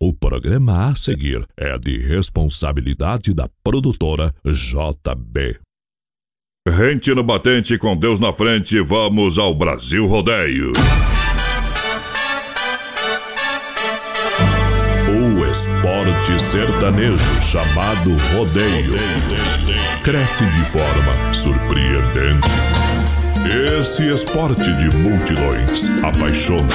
O programa a seguir é de responsabilidade da produtora JB. Rente no batente com Deus na frente, vamos ao Brasil Rodeio. O esporte sertanejo chamado rodeio cresce de forma surpreendente. Esse esporte de multidões apaixona,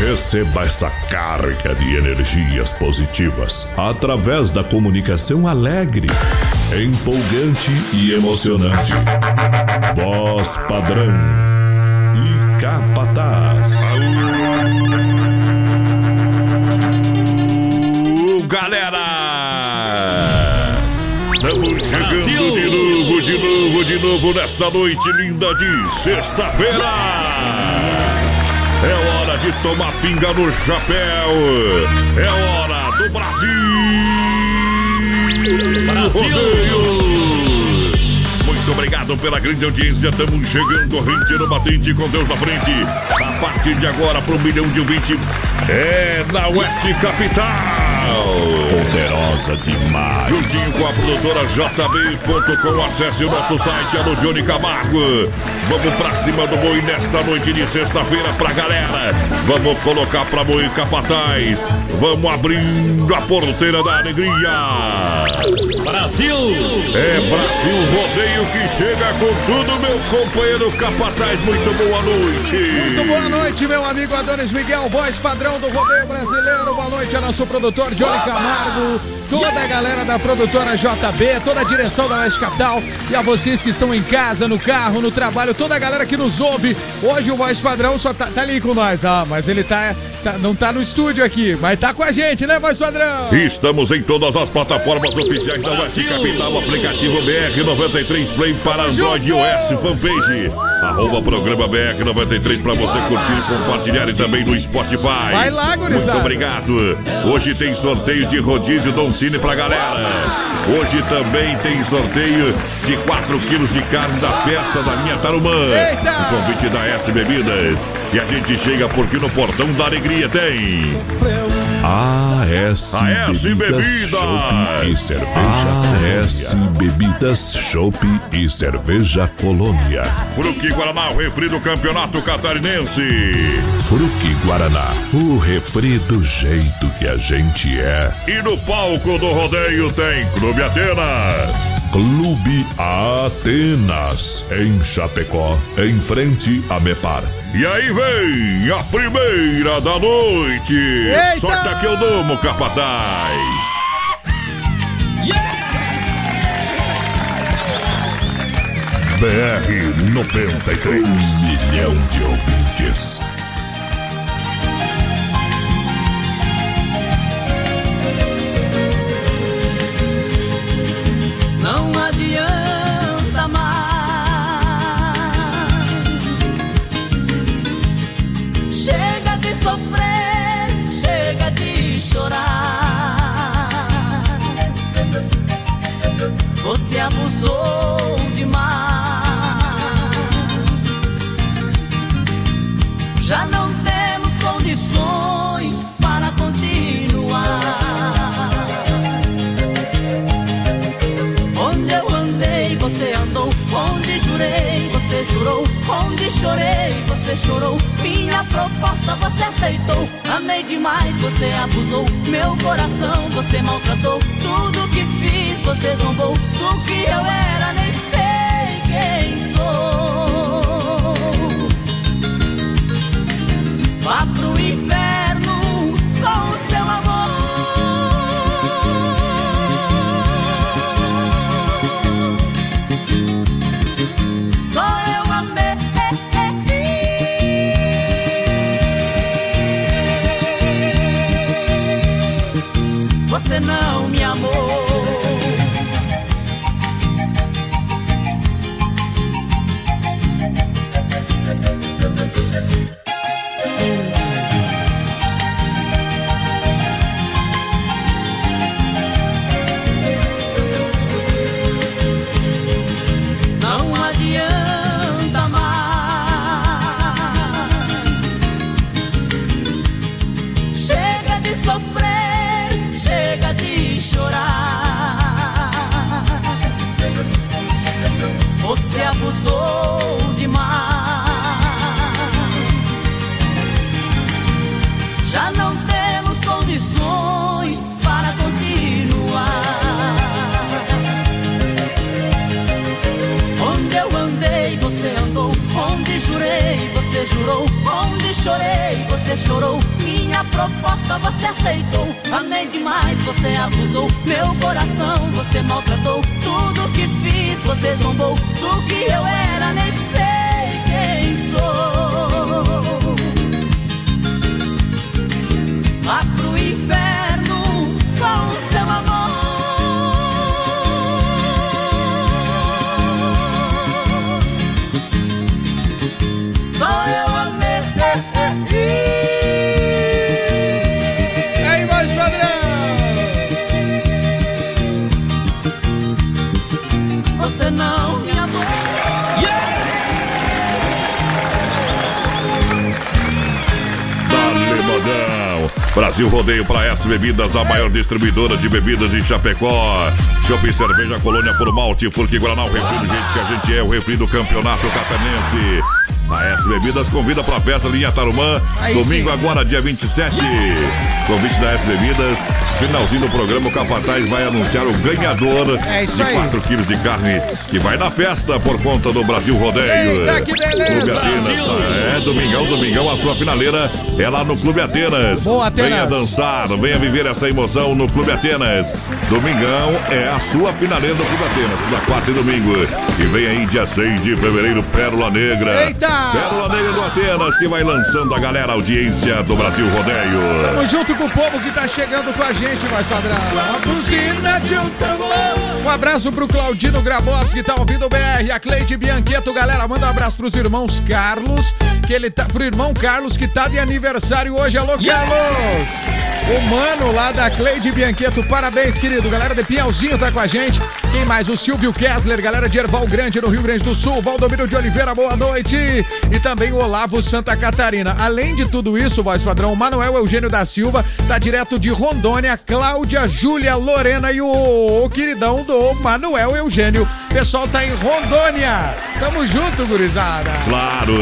Receba essa carga de energias positivas através da comunicação alegre, empolgante e emocionante. Voz padrão e capataz. galera! Estamos chegando de novo, de novo, de novo nesta noite linda de sexta-feira! De tomar pinga no chapéu! É hora do Brasil! Brasil! Muito obrigado pela grande audiência. Estamos chegando, rente no batente com Deus na frente. A partir de agora, para um milhão de ouvintes, é na Oeste Capital. Poderosa demais. Juntinho com a produtora JB.com. Acesse o nosso site, Alô Johnny Camargo. Vamos pra cima do boi nesta noite de sexta-feira pra galera. Vamos colocar pra boi capataz. Vamos abrindo a porteira da alegria. Brasil! É Brasil Rodeio que chega com tudo, meu companheiro capataz. Muito boa noite. Muito boa noite, meu amigo Adonis Miguel, voz padrão do rodeio brasileiro. Boa noite a nosso produtor Johnny Camargo, toda a galera da produtora JB, toda a direção da West Capital e a vocês que estão em casa, no carro, no trabalho, toda a galera que nos ouve. Hoje o voz padrão só tá, tá ali com nós, ah, mas ele tá, tá, não tá no estúdio aqui, mas tá com a gente, né, voz padrão? Estamos em todas as plataformas oficiais da West Capital, aplicativo BR93 Play para Android e iOS, fanpage. Arroba programa BR93 para você curtir, compartilhar e também no Spotify. Vai lá, gurizada. Muito obrigado. Hoje tem sorteio de rodízio Don Cine pra galera. Hoje também tem sorteio de 4 quilos de carne da festa da minha Tarumã. Eita! O convite da S Bebidas. E a gente chega porque no Portão da Alegria tem. AS, AS Bebidas. Chopp e Cerveja AS Bebidas, Chopp e Cerveja Colônia. Fruque Guaraná, o refri do Campeonato Catarinense. Fruque Guaraná, o refri do jeito que a gente é. E no palco do rodeio tem Clube Atenas. Clube Atenas, em Chapecó, em frente a Mepar. E aí vem a primeira da noite. Eita! Sorte que eu domo, capataz. BR 93. Um milhão de ouvintes. Não adianta chorou. Minha proposta você aceitou. Amei demais, você abusou. Meu coração você maltratou. Tudo que fiz, você zombou. Do que eu era, nem sei quem sou. Vá pro inferno com o seu amor. Amei demais, você abusou. Meu coração você maltratou. Tudo que fiz, você zombou. Do que eu era, nem sei quem sou. Vá pro inferno Brasil Rodeio para S Bebidas, a maior distribuidora de bebidas de Chapecó. Shopping Cerveja Colônia por Malte, porque Guaraná, o refri do jeito que a gente é, o refri do Campeonato Catarinense. A S Bebidas convida para a festa linha Tarumã, domingo agora, dia 27. Convite da S Bebidas. Finalzinho do programa, o Capataz vai anunciar o ganhador É de aí. 4 quilos de carne que vai na festa por conta do Brasil Rodeio. Eita, que beleza! Clube Atenas, é, domingão, domingão, a sua finaleira é lá no Clube Atenas. Boa, Atenas. Venha dançar, venha viver essa emoção no Clube Atenas. Domingão é a sua finaleira do Clube Atenas, toda quarta e domingo. E vem aí dia 6 de fevereiro, Pérola Negra. Eita! Pérola Negra do Atenas, que vai lançando a galera, a audiência do Brasil Rodeio. Tamo junto com o povo que tá chegando com a gente, vai padrão. Uma buzina de um tambor. Um abraço pro Claudino Grabowski que tá ouvindo o BR. A Cleide Biancheto, galera, manda um abraço pros irmãos Carlos, que ele tá. Pro irmão Carlos que tá de aniversário hoje. Alô, Carlos! O mano lá da Cleide Biancheto, parabéns, querido. Galera de Pinhalzinho tá com a gente. Quem mais? O Silvio Kessler, galera de Erval Grande, no Rio Grande do Sul. Valdomiro de Oliveira, boa noite. E também o Olavo Santa Catarina. Além de tudo isso, voz padrão, o Manuel Eugênio da Silva tá direto de Rondônia. Cláudia, Júlia, Lorena e o, o queridão do Manuel Eugênio. Pessoal tá em Rondônia. Tamo junto, gurizada. Claro,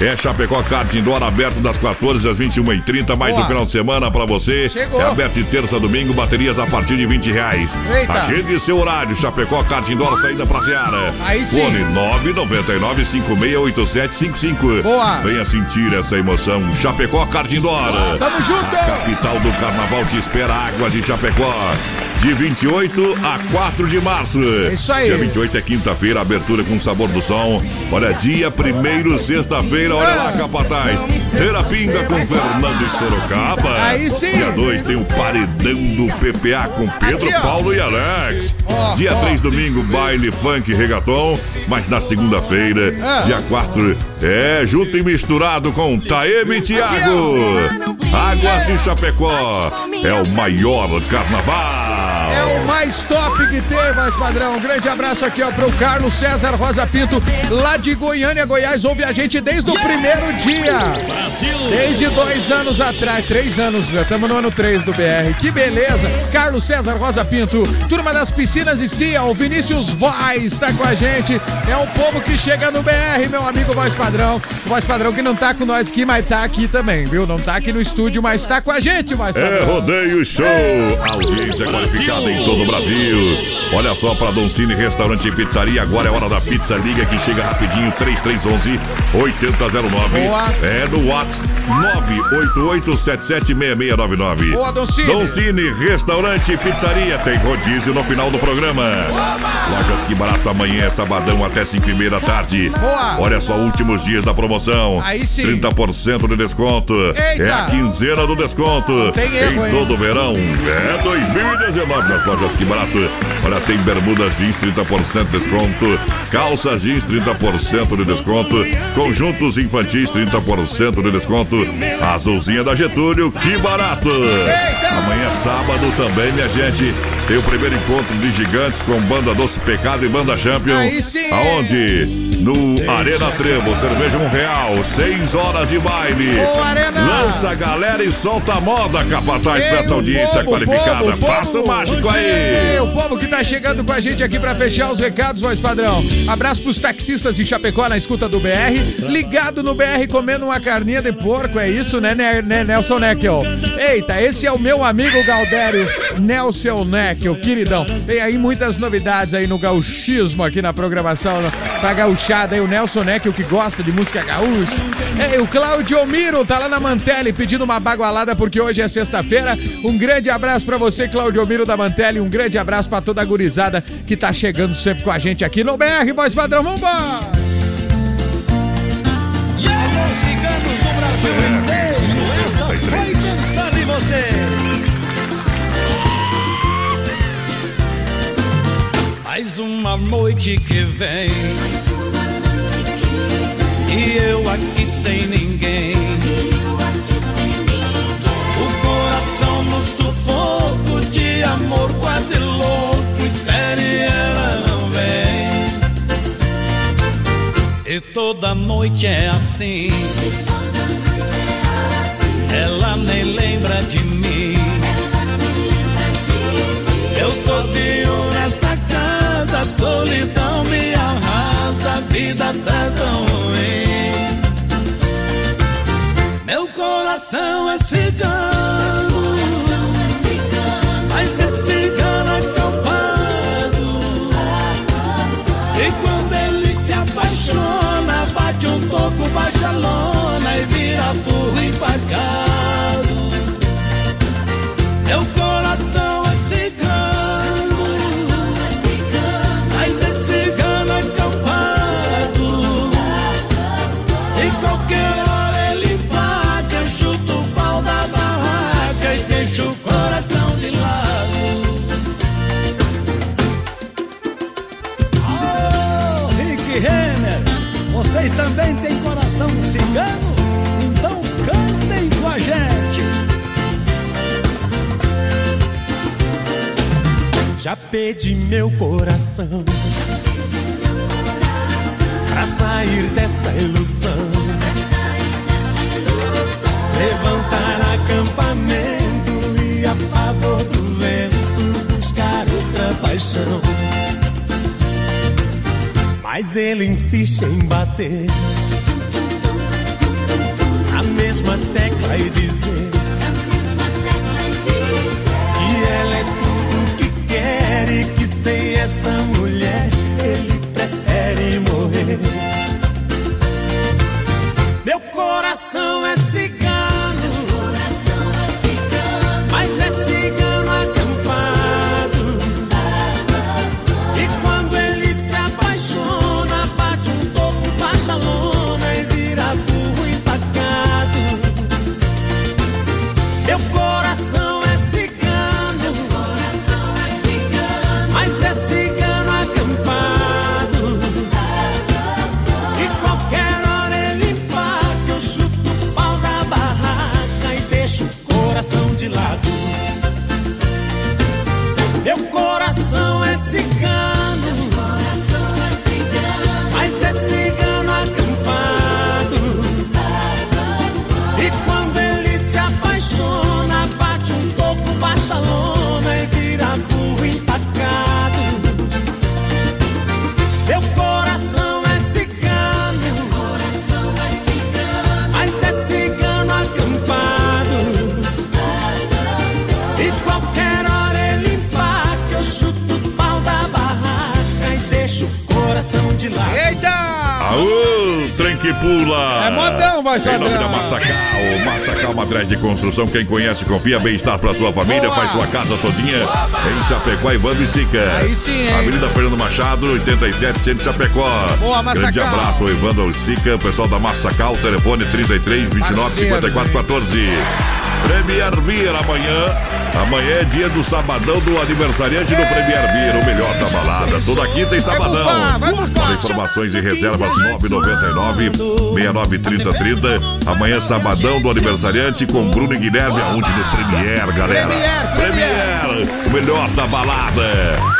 é Chapecó Kart Indoor aberto das 14 às 21h30, mais Boa. no final de semana pra você. Chegou. É aberto de terça a domingo, baterias a partir de 20 reais. Eita. Agende seu horário, Chapecó Kart Indoor, saída pra Seara. Aí sim. Fone 999-568755. Boa. Venha sentir essa emoção. Chapecó Kart Indoor. Tamo junto. Capital do Carnaval te espera Águas de Chapecó. De 28 a 4 de março. Isso aí. Dia 28 é quinta-feira, abertura com sabor do som. Olha, dia primeiro, sexta-feira, olha lá, capataz. Terapinga com Fernando e Sorocaba. Aí sim. Dia 2 tem o paredão do PPA com Pedro, Aqui. Paulo e Alex. Dia ó. 3, domingo, baile, funk, regaton. Mas na segunda-feira, Ah. dia 4, é junto e misturado com Taeme e Thiago. Águas de Chapecó. É o maior carnaval. É o mais top que tem, mais padrão. Um grande abraço aqui, ó, pro Carlos César Rosa Pinto, lá de Goiânia, Goiás. Ouve a gente desde o primeiro dia. Brasil! Desde dois anos atrás, três anos, estamos no ano três do BR. Que beleza! Carlos César Rosa Pinto, turma das piscinas e CIA, o Vinícius Voz tá com a gente. É o povo que chega no BR, meu amigo Voz Padrão. Voz Padrão que não tá com nós aqui, mas tá aqui também, viu? Não tá aqui no estúdio, mas tá com a gente, Voz É Padrão. Rodeio Show! Audiência qualificada em todo o Brasil. Olha só para Doncini Restaurante e Pizzaria. Agora é hora da pizza. Liga que chega rapidinho. 3311 8009. Boa. É no WhatsApp 988776699. Boa, Doncini. Doncini Restaurante e Pizzaria. Tem rodízio no final do programa. Lojas que barato amanhã é sabadão até 5 e meia da tarde. Boa. Olha só, últimos dias da promoção. Aí sim. 30% de desconto. Eita. É a quinzena do desconto. Tem erro, em todo o verão. É 2019 nas lojas que barato. Olha, tem bermudas jeans 30% de desconto. Calças jeans 30% de desconto. Conjuntos infantis 30% de desconto. Azulzinha da Getúlio, que barato. Amanhã sábado também, minha gente. Tem o primeiro encontro de gigantes com banda Doce Pecado e banda Champion. Aonde? No Arena Trevo, cerveja um real, seis horas de baile. Ô, Arena! Lança a galera e solta a moda, capataz, Ei, pra essa audiência povo, qualificada. povo, povo. Passa o mágico aí. o povo que tá chegando com a gente aqui pra fechar os recados, voz padrão. Abraço pros taxistas de Chapecó na escuta do BR. Ligado no BR comendo uma carninha de porco, é isso, né, né, né, Nelson Neckel? Eita, esse é o meu amigo Galdério, Nelson Neckel, queridão. Tem aí muitas novidades aí no gauchismo aqui na programação, pra gauchar aí, o Nelson Neck, o que gosta de música gaúcha. É, o Claudio Miro tá lá na Mantelli pedindo uma bagualada porque hoje é sexta-feira. Um grande abraço pra você, Claudio Miro da Mantelli. Um grande abraço pra toda a gurizada que tá chegando sempre com a gente aqui no BR Voz Padrão. Vambora! Mais uma noite que vem aqui sem ninguém. O coração no sufoco de amor quase louco, espere ela não vem. E toda noite é assim. Ela nem lembra de mim. Eu sozinho nessa casa, solidão me arrasta, a vida tá tão ruim. Coração é cigano, mas é cigano acampado. E quando ele se apaixona, bate um toco, baixa a lona e vira burro empacado. Já pedi meu coração pra sair dessa ilusão. Levantar acampamento e a favor do vento buscar outra paixão. Mas ele insiste em bater na mesma tecla e dizer que ela é sem essa mulher ele prefere morrer. Meu coração é trem que pula! É modão, vai, Em nome da Massacal, Massacal Materiais de Construção, quem conhece, confia, bem-estar pra sua família, Boa. faz sua casa todinha em Chapecó, Ivando e Sica. Aí sim, hein? Avenida Fernando Machado, 87, centro Chapecó. Boa, Massacal. Grande abraço ao Evandro Sica, pessoal da Massacal, telefone 33 29 54 14. Premier Beer amanhã. Amanhã é dia do sabadão do aniversariante do Premier Beer, o melhor da balada. Toda quinta e sabadão. Para informações e reservas 999 69 30 30. Amanhã sabadão do aniversariante com Bruno e Guilherme, aonde no Premier, galera. Premier, o melhor da balada.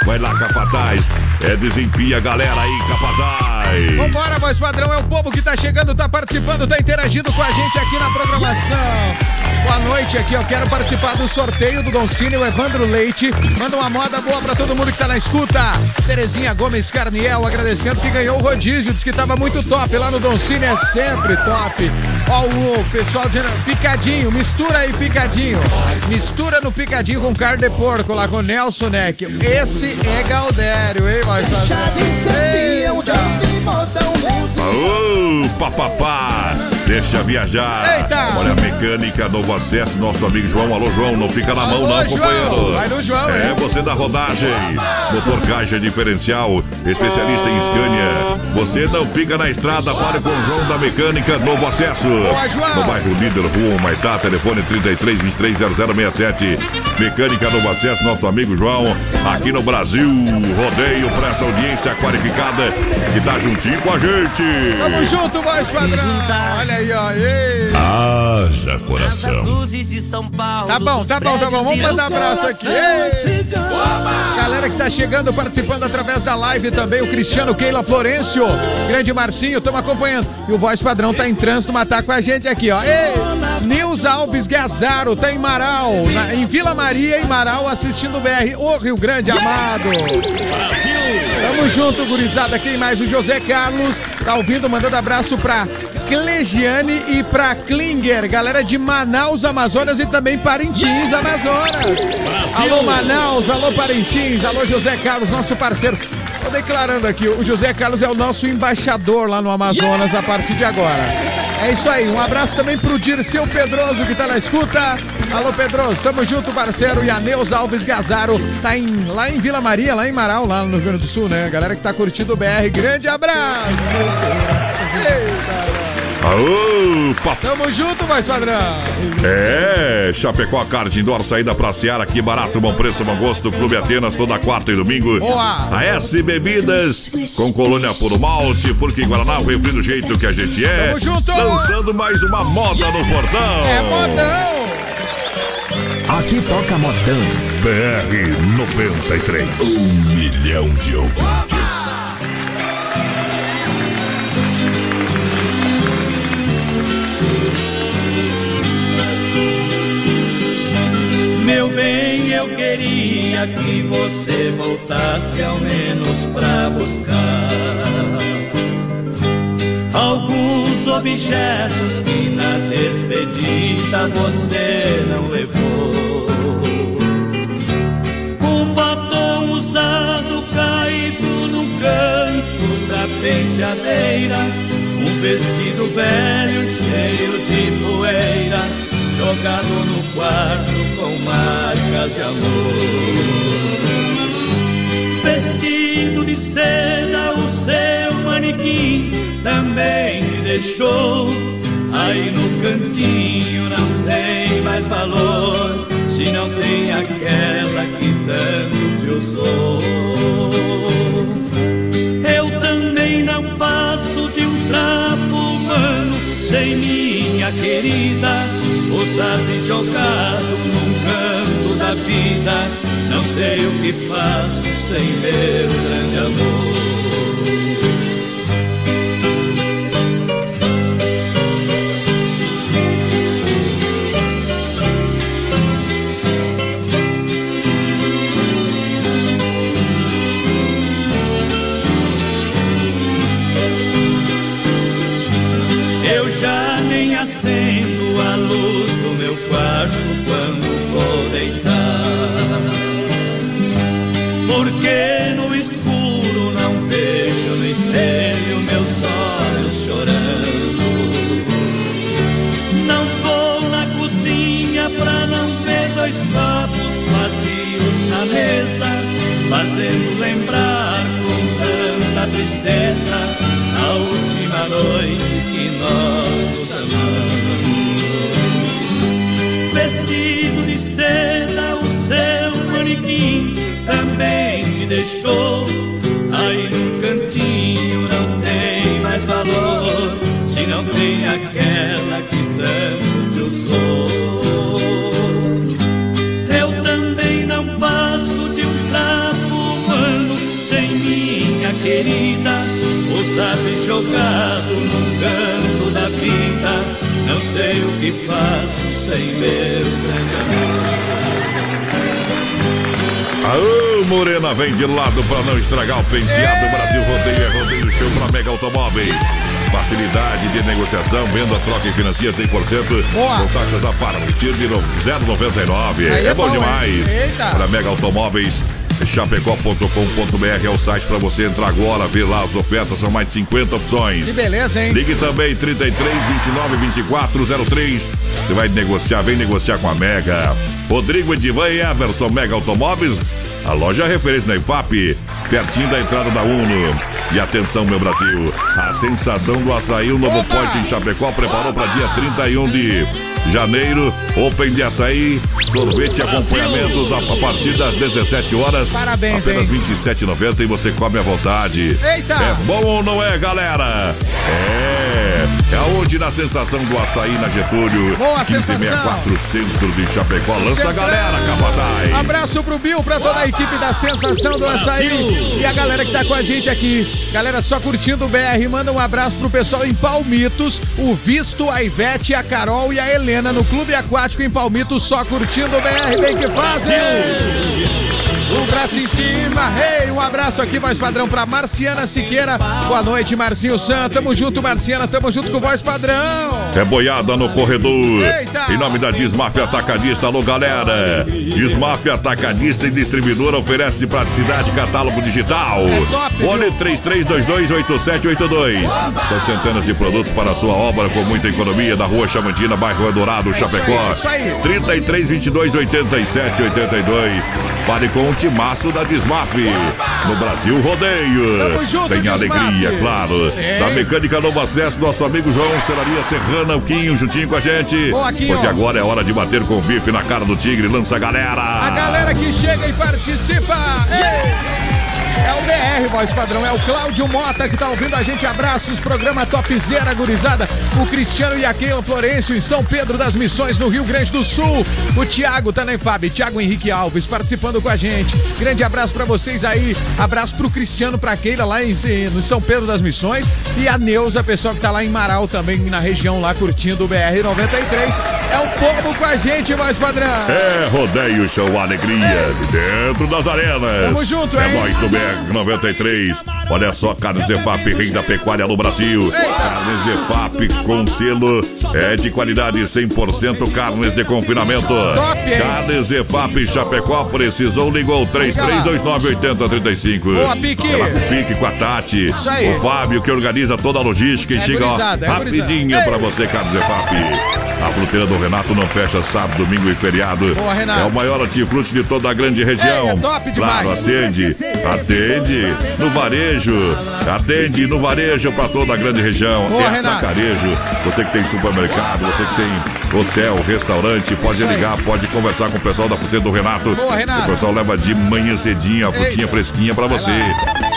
Vai lá, Capataz. É desempia, galera aí, Capataz. Vambora, voz padrão, é o povo que tá chegando, tá participando, tá interagindo com a gente aqui na programação. Boa noite aqui, eu quero participar do sorteio do Don Cine, o Evandro Leite. Manda uma moda boa pra todo mundo que tá na escuta. Terezinha Gomes Carniel agradecendo que ganhou o rodízio, diz que tava muito top lá no Don Cine, é sempre top. Ó, o pessoal dizendo, picadinho, mistura aí picadinho. Mistura no picadinho com carne de porco lá com o Nelson Neck. Esse é Galdério, hein, voz Chá de ser modão. Aô, papapá! Deixa viajar. Eita! Olha a mecânica, novo acesso, nosso amigo João. Alô, João, não fica na mão, Alô, não, João. companheiro. Vai no João, É hein? você da rodagem. Motor caixa diferencial, especialista em Scania. Você não fica na estrada, fale com o João da Mecânica, novo acesso. Boa, João. No bairro Líder, Rua Maitá, telefone 33 23 0067. Mecânica Novo Acesso, nosso amigo João, aqui no Brasil. Rodeio para essa audiência qualificada que tá juntinho com a gente. Tamo junto, voz padrão. Olha aí, ó. Ei. Haja As coração. luzes de São Paulo. Tá bom, tá bom, tá bom. Vamos mandar abraço aqui. Ei. Galera que tá chegando, participando através da live também, o Cristiano Keila Florencio, grande Marcinho, estamos acompanhando. E o voz padrão tá em trânsito, mas tá com a gente aqui, ó. Ei, Nils Alves Gazaro, tá em Marau, na- em Vila Maria, em Marau, assistindo o BR, ô Rio Grande amado. Tamo junto, gurizada. Quem mais? O José Carlos tá ouvindo, mandando abraço pra Clegiane e pra Klinger, galera de Manaus, Amazonas e também Parintins, Amazonas. Alô, Manaus, alô, Parintins, alô, José Carlos, nosso parceiro. Tô declarando aqui, o José Carlos é o nosso embaixador lá no Amazonas a partir de agora. É isso aí, um abraço também pro Dirceu Pedroso que tá na escuta. Alô, Pedroso, tamo junto, parceiro. E a Neuza Alves Gazaro tá em, lá em Vila Maria, lá em Marau, lá no Rio Grande do Sul, né? Galera que tá curtindo o BR, grande abraço! Eita, Aô, papai. Tamo junto, mais padrão! É, Chapecó Card Indoor, saída pra Seara, aqui barato, bom preço, bom gosto, Clube Atenas, toda quarta e domingo. Boa. A S Bebidas, com colônia puro malte, Furque Guaraná, o refri do jeito que a gente é. Tamo junto. Lançando mais uma moda no portão. É modão! Aqui toca modão. BR 93. Um milhão de ouvintes. Meu bem, eu queria que você voltasse ao menos pra buscar alguns objetos que na despedida você não levou. Um batom usado caído no canto da penteadeira, um vestido velho cheio de poeira jogado no quarto marcas de amor. Vestido de seda, o seu manequim também me deixou. Aí no cantinho não tem mais valor, se não tem aquela que tanto te usou. Eu também não passo de um trapo humano sem minha querida, usado e jogado num canto da vida. Não sei o que faço sem meu grande amor. Tanta tristeza a última noite que nós nos amamos. Vestido de seda, o seu manequim também te deixou. Aí num cantinho não tem mais valor, se não tem aquela sei o que faço sem meu grande amor. Aô, Morena, vem de lado pra não estragar o penteado. Brasil Rodeio é Rodeio Show pra Mega Automóveis. Facilidade de negociação, venda, troca e financia 100%. Boa. Com taxas a partir de no- 0,99. Aí É, é bom bom, demais. Para Mega Automóveis, Chapecó.com.br é o site para você entrar agora, ver lá as ofertas, são mais de 50 opções. Que beleza, hein? Ligue também 33 29 24 03. Você vai negociar, vem negociar com a Mega. Rodrigo Edivan e Everson Mega Automóveis. A loja referência na IFAP, pertinho da entrada da Uno. E atenção, meu Brasil, a sensação do açaí, o novo pote em Chapecó preparou para dia 31 de janeiro. Open de açaí, sorvete e acompanhamentos a, a partir das 17 horas. Parabéns, Apenas? R$ 27,90 e você come à vontade. Eita! É bom ou não é, galera? É. É aonde na sensação do açaí na Getúlio. Boa 1564 Centro de Chapecó. Lança a galera, Capataz. Abraço pro Bill, pra toda a equipe da Sensação do Açaí e a galera que tá com a gente aqui. Galera, só curtindo o BR, manda um abraço pro pessoal em Palmitos, o Visto, a Ivete, a Carol e a Helena no Clube Aquático em Palmitos, só curtindo o BR, bem que fazem! Um braço em cima, hey, um abraço aqui, voz padrão, pra Marciana Siqueira. Boa noite, Marcinho San. Tamo junto, Marciana, tamo junto com voz padrão. É boiada no corredor. Eita! Em nome da Desmafia Atacadista, alô galera. Desmafia Atacadista e Distribuidora oferece praticidade catálogo digital. É top, viu? Fone 33228782. São centenas de produtos para a sua obra com muita economia da Rua Chamantina, bairro Eldorado, Chapecó. É aí. 33228782. Fale com o timaço da Desmaf. No Brasil Rodeio. Tamo junto, Tem alegria, claro. É. Da Mecânica Novo Acesso, nosso amigo João Celaria Serrana, o Quinho, juntinho com a gente. Boa. Porque agora é hora de bater com o bife na cara do tigre. Lança a galera. A galera que chega e participa. Ei! É o BR, voz padrão. É o Cláudio Mota que tá ouvindo a gente. Abraços, programa Topzera Gurizada. O Cristiano e a Keila Florencio em São Pedro das Missões, no Rio Grande do Sul. O Thiago tá na Infab, Thiago Henrique Alves participando com a gente. Grande abraço pra vocês aí. Abraço pro Cristiano, pra Keila lá em, no São Pedro das Missões. E a Neuza, pessoal que tá lá em Marau também, na região lá, curtindo o BR 93. É o povo com a gente, voz padrão. É Rodeio Show Alegria de dentro das arenas. Tamo junto, É hein? nós do BR 93. Olha só, Carnes Zefap, rei da pecuária no Brasil. Carnes Zefap com selo é de qualidade 100% carnes de confinamento. Carnes Zefap Chapecó precisou, ligou 33298035. Boa, Pique. Ela com o Pique com a Tati. O Fábio que organiza toda a logística e É chega ó, é rapidinho gurizada. pra você, Carnes Zefap. A fruteira do Renato não fecha sábado, domingo e feriado. Boa, Renato. É o maior hortifruti de toda a grande região. Ei, é top demais. Claro, atende, atende no varejo, atende no varejo para toda a grande região. Boa, é atacarejo. Você que tem supermercado, você que tem hotel, restaurante, pode Isso aí. ligar, pode conversar com o pessoal da fruteira do Renato. Boa, Renato. O pessoal leva de manhã cedinho a frutinha Eita. fresquinha para você.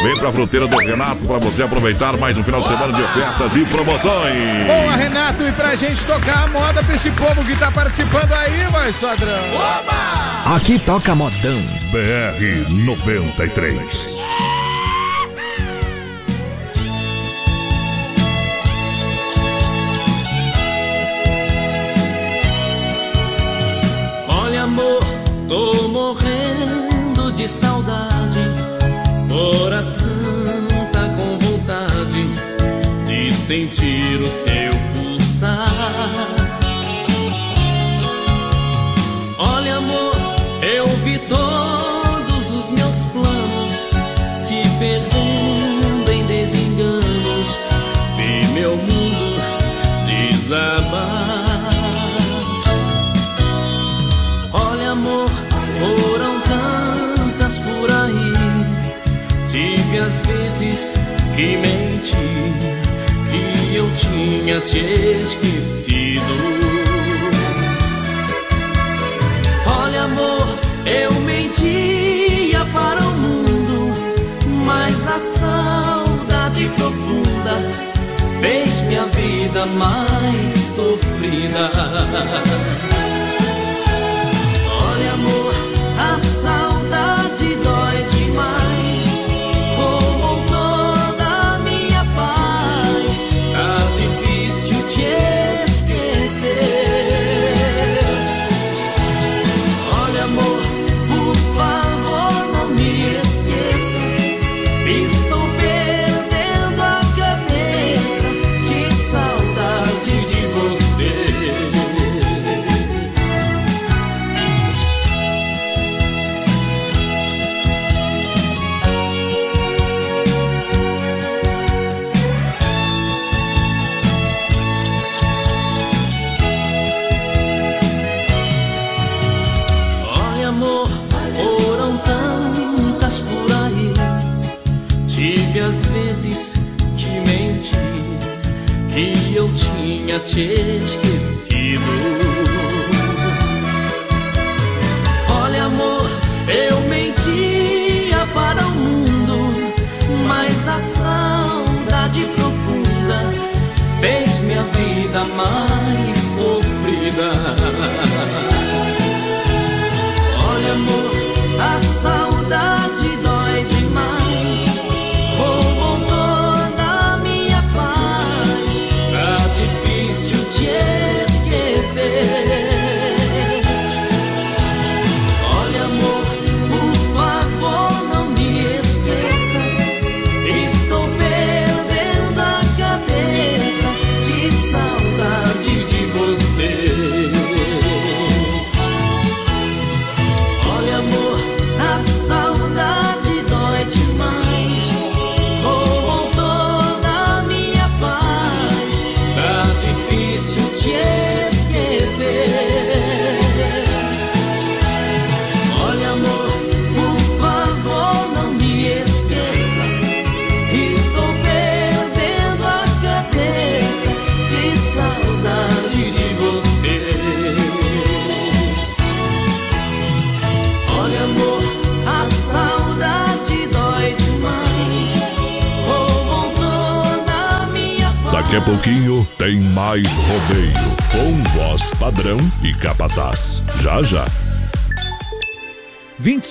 Vem pra fruteira do Renato para você aproveitar mais um final de semana de ofertas e promoções. Boa, Renato, e pra gente tocar a moda pra esse povo que tá participando aí, voz padrão. Aqui toca modão. BR 93. Olha, amor, tô morrendo de saudade. Coração tá com vontade de sentir o seu pulsar. Olha, amor, eu vi todos os meus planos se perdendo que menti, que eu tinha te esquecido. Olha, amor, eu mentia para o mundo, mas a saudade profunda fez minha vida mais sofrida. 天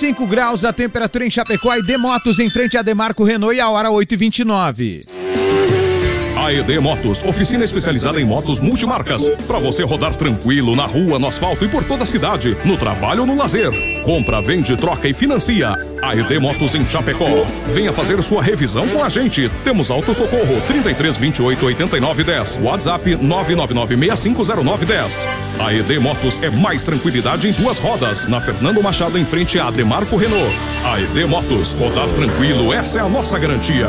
25 graus a temperatura em Chapecó e Demotos em frente a Demarco Renault e a hora 8h29. AED Motos, oficina especializada em motos multimarcas. Para você rodar tranquilo na rua, no asfalto e por toda a cidade, no trabalho ou no lazer. Compra, vende, troca e financia. AED Motos em Chapecó. Venha fazer sua revisão com a gente. Temos auto socorro 33 28 89 10. WhatsApp 999 6509 10. AED Motos é mais tranquilidade em duas rodas. Na Fernando Machado em frente a Demarco Renault. AED Motos, rodar tranquilo, essa é a nossa garantia.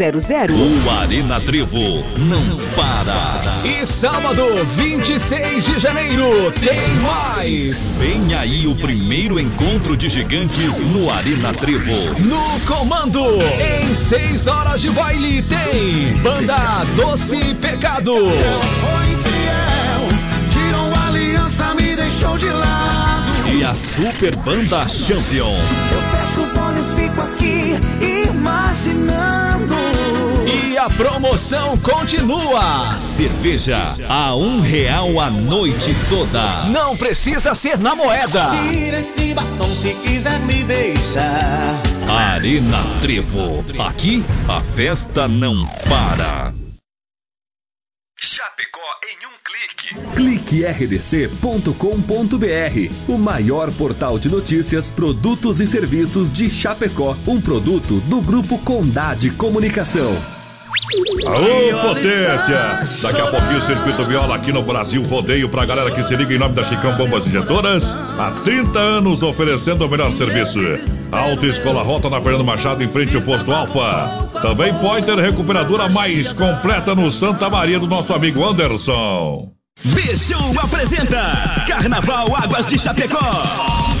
3328-3100. O Arena Trevo não para. E sábado, 26 de janeiro, tem mais. Vem aí o primeiro encontro de gigantes no Arena Trevo. No comando, em 6 horas de baile, tem Banda Doce Pecado. Foi infiel, tirou a aliança, me deixou de lado. E a Super Banda Champion. Eu fecho os olhos, fico aqui imaginando. E a promoção continua. Cerveja a um real a noite toda. Não precisa ser na moeda. Tira esse batom se quiser me beijar. Arena Trevo. Aqui a festa não para. Chapecó em um clique. Clique rdc.com.br, o maior portal de notícias, produtos e serviços de Chapecó, um produto do grupo Condade Comunicação. Alô, potência! Daqui a pouquinho o Circuito Viola aqui no Brasil Rodeio pra galera que se liga em nome da Chicão Bombas Injetoras. Há 30 anos oferecendo o melhor serviço. Autoescola Rota na Fernando Machado em frente ao posto Alfa. Também Pointer Recuperadora mais completa no Santa Maria do nosso amigo Anderson. Bichão apresenta Carnaval Águas de Chapecó.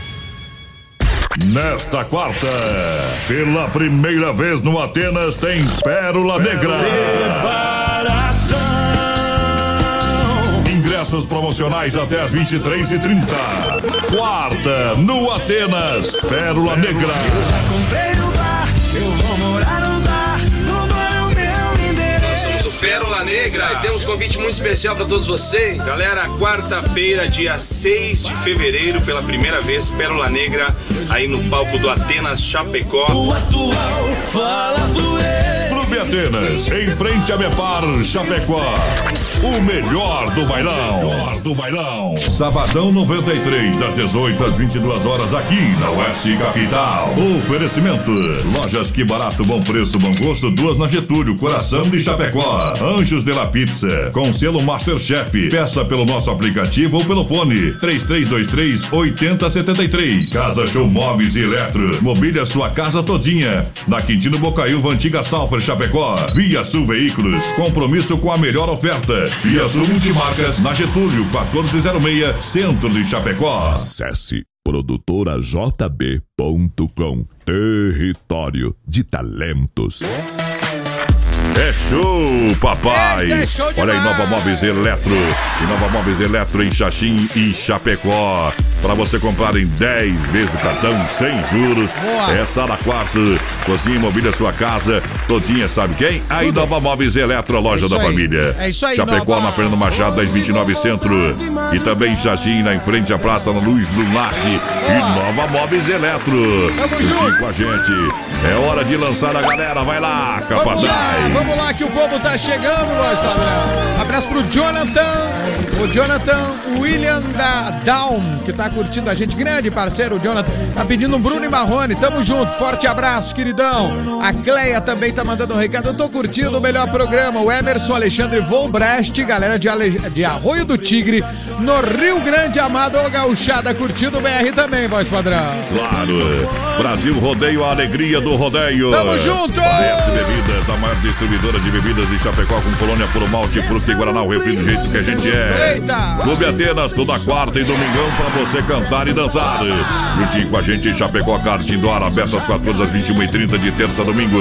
Nesta quarta, pela primeira vez no Atenas tem Pérola Negra. Ingressos promocionais até as 23h30. Quarta, no Atenas, Pérola Negra. Comprei o bar, eu vou morar no Pérola Negra. E temos um convite muito especial para todos vocês. Galera, quarta-feira, dia 6 de fevereiro, pela primeira vez, Pérola Negra, aí no palco do Atenas Chapecó. O atual fala do Clube Atenas, em frente a Mepar Chapecó. O melhor do bailão. Melhor do bailão. Sabadão 93, das 18 às 22 horas, aqui na Oeste Capital. Oferecimento: Lojas Que Barato, Bom Preço, Bom Gosto, duas na Getúlio, Coração de Chapecó. Anjos de la Pizza, com selo Masterchef. Peça pelo nosso aplicativo ou pelo fone: 3323 8073. Casa Show Móveis e Eletro. Mobília sua casa todinha. Na Quintino Bocaiúva, antiga Salfer Chapecó. Via Sul Veículos. Compromisso com a melhor oferta. Via Sul Multimarcas, na Getúlio, 1406, Centro de Chapecó. Acesse produtorajb.com Território de Talentos. É show, papai! É, é show Olha aí, Nova Móveis Eletro. E Nova Móveis Eletro em Xaxim e Chapecó. Para você comprar em 10 vezes o cartão, sem juros. Boa. É sala quarto, cozinha mobília sua casa. Todinha, sabe quem? Aí, Nova Móveis Eletro, a loja É da aí. família. É isso aí, Chapecó, Nova. na Fernando Machado, 1029 Centro. E também Xaxim, na em frente à Praça na Luz do Norte. E Nova Móveis Eletro. Juntinho com a gente. É hora de lançar a galera. Vai lá, Vamos lá, capataz. vamos lá que o povo tá chegando, padrão. Abraço pro Jonathan, o Jonathan William da Down, que tá curtindo a gente. Grande parceiro, o Jonathan. Tá pedindo um Bruno e Marrone. Tamo junto, forte abraço, queridão. A Cleia também tá mandando um recado. Eu tô curtindo o melhor programa. O Emerson Alexandre Volbrest, galera de, Ale- de Arroio do Tigre, no Rio Grande Amado, ô gauchada, curtindo o BR também, voz padrão. Claro. Brasil Rodeio, a alegria do rodeio. Tamo junto! S Bebidas, a maior distribuidora de bebidas de Chapecó com colônia puro malte, fruta e guaraná, o refri do jeito que a gente é. Eita! Clube Atenas, toda quarta e domingão pra você cantar e dançar. Juntinho com a gente em Chapecó, Karting do Ar, aberto às 14 às 21h30 de terça a domingo.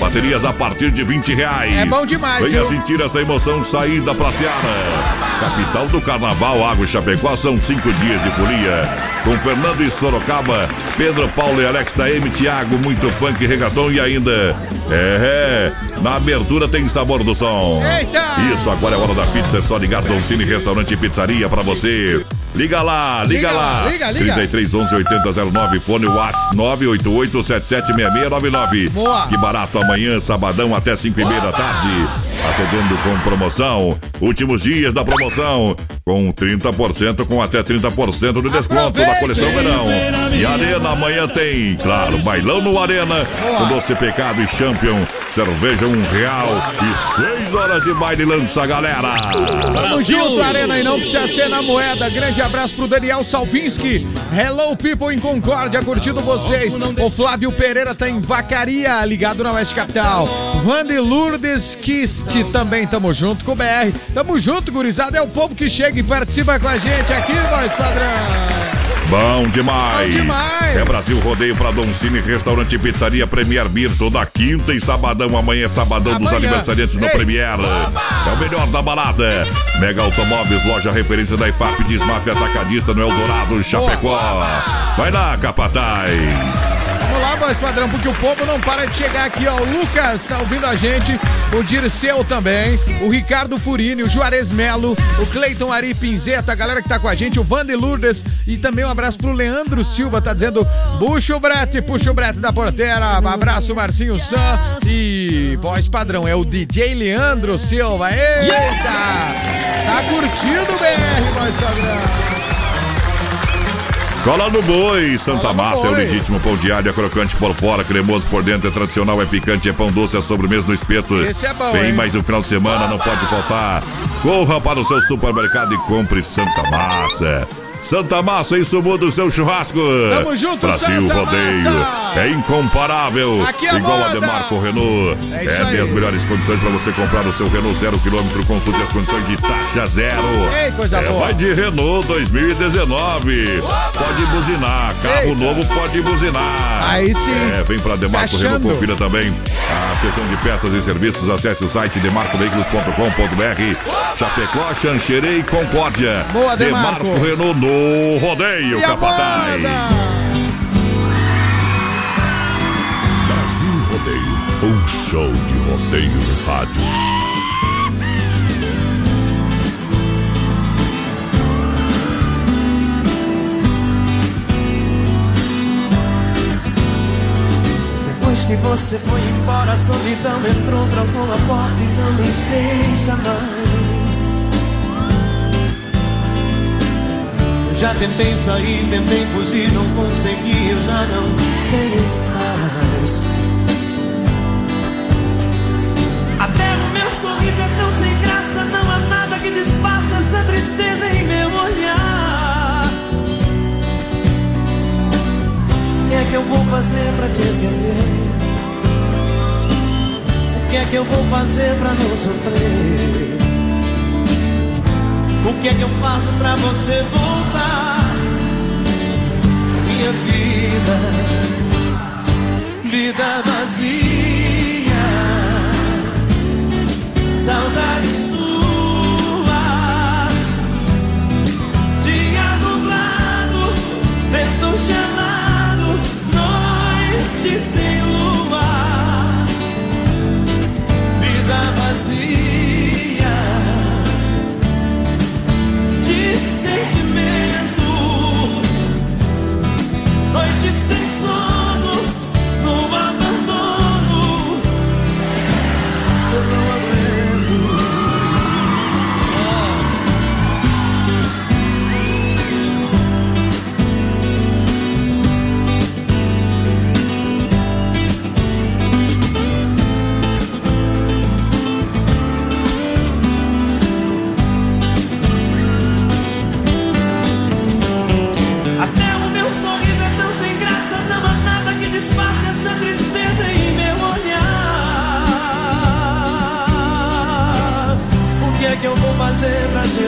Baterias a partir de 20 reais. É bom demais, Venha viu? sentir essa emoção saída pra Seara. Capital do Carnaval, Água e Chapecó são cinco dias de folia. Com Fernando e Sorocaba, Pedro, Paulo e Alex da M, Thiago, muito funk, regatão e ainda. É, é, na abertura tem sabor do som. Eita! Isso, agora é hora da pizza, é só ligar Don Cine Restaurante e Pizzaria pra você. Liga lá, liga, Liga lá. lá, liga, liga. 33 11 8009, fone Whats 988 776699. Boa. Que barato amanhã, sabadão até 5 e meia da tarde. Atendendo com promoção. Últimos dias da promoção. Com 30%, com até 30% de desconto na coleção verão. E Arena amanhã tem, claro, bailão no Arena. Com doce pecado e champion. Cerveja um real. E 6 horas de baile lança galera. Tamo junto, Arena, e não precisa ser na moeda. Grande abraço pro Daniel Salvinski. Hello, people em Concórdia, curtindo vocês. O Flávio Pereira tá em Vacaria, ligado na Oeste Capital. Vande Lourdes Kist, também tamo junto com o BR. Tamo junto, gurizada. É o povo que chega e participa com a gente aqui, voz padrão. Bom demais. Bom demais. É Brasil Rodeio para Dom Cine, Restaurante e Pizzaria Premier Beer toda quinta e sabadão. Amanhã é sabadão dos Amanhã. aniversariantes no Ei. Premier. É o melhor da balada. Mega Automóveis, loja referência da IFAP de Smaf Atacadista no Eldorado, Chapecó. Vai lá, Capataz. Vamos lá, voz padrão, porque o povo não para de chegar aqui, ó. O Lucas tá ouvindo a gente, o Dirceu também, o Ricardo Furini, o Juarez Melo, o Cleiton Ari Pinzeta, a galera que tá com a gente, o Vande Lourdes e também um abraço pro Leandro Silva, tá dizendo puxa o brete, puxa o brete da porteira. Abraço, Marcinho Sam e voz padrão, é o DJ Leandro Silva. Eita! Tá curtindo o BR, voz padrão. Cola no boi, Santa Massa é o legítimo pão diário, é crocante por fora, cremoso por dentro, é tradicional, é picante, é pão doce, é sobremesa no espeto. Esse é bom, Vem hein? mais um final de semana, não pode faltar. Corra para o seu supermercado e compre Santa Massa. Santa Massa, isso muda o seu churrasco. Tamo junto, Brasil Santa Rodeio. Massa. É incomparável. Aqui é Igual a. Demarco Renault. É É, aí. as melhores condições para você comprar o seu Renault zero quilômetro. Consulte as condições de taxa zero. Ei, coisa é, boa. Vai de Renault 2019. Pode buzinar. Carro Eita. novo pode buzinar. Aí sim. É, vem pra Demarco Renault, confira também a seção de peças e serviços. Acesse o site demarcoveículos.com.br. Chapecó, Xanxerê e Concórdia. Boa, Demarco. Renault o rodeio, e capataz. Brasil Rodeio, um show de rodeio no rádio. Depois que você foi embora, a solidão entrou, trancou a porta e não me deixa mais. Já tentei sair, tentei fugir, não consegui, eu já não tenho mais. Até o meu sorriso é tão sem graça, não há nada que desfaça essa tristeza em meu olhar. O que é que eu vou fazer pra te esquecer? O que é que eu vou fazer pra não sofrer? O que é que eu faço pra você voltar? Minha vida, vida vazia, saudade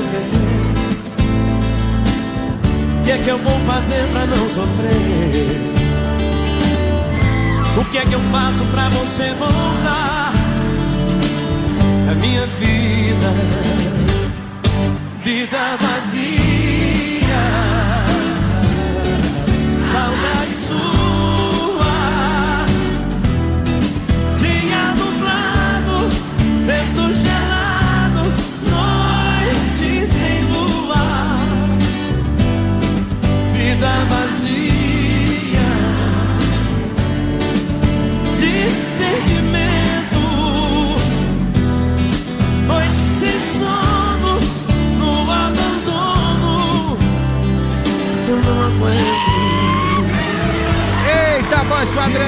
esquecer? O que é que eu vou fazer pra não sofrer? O que é que eu faço pra você voltar? A minha vida, Eita, voz padrão!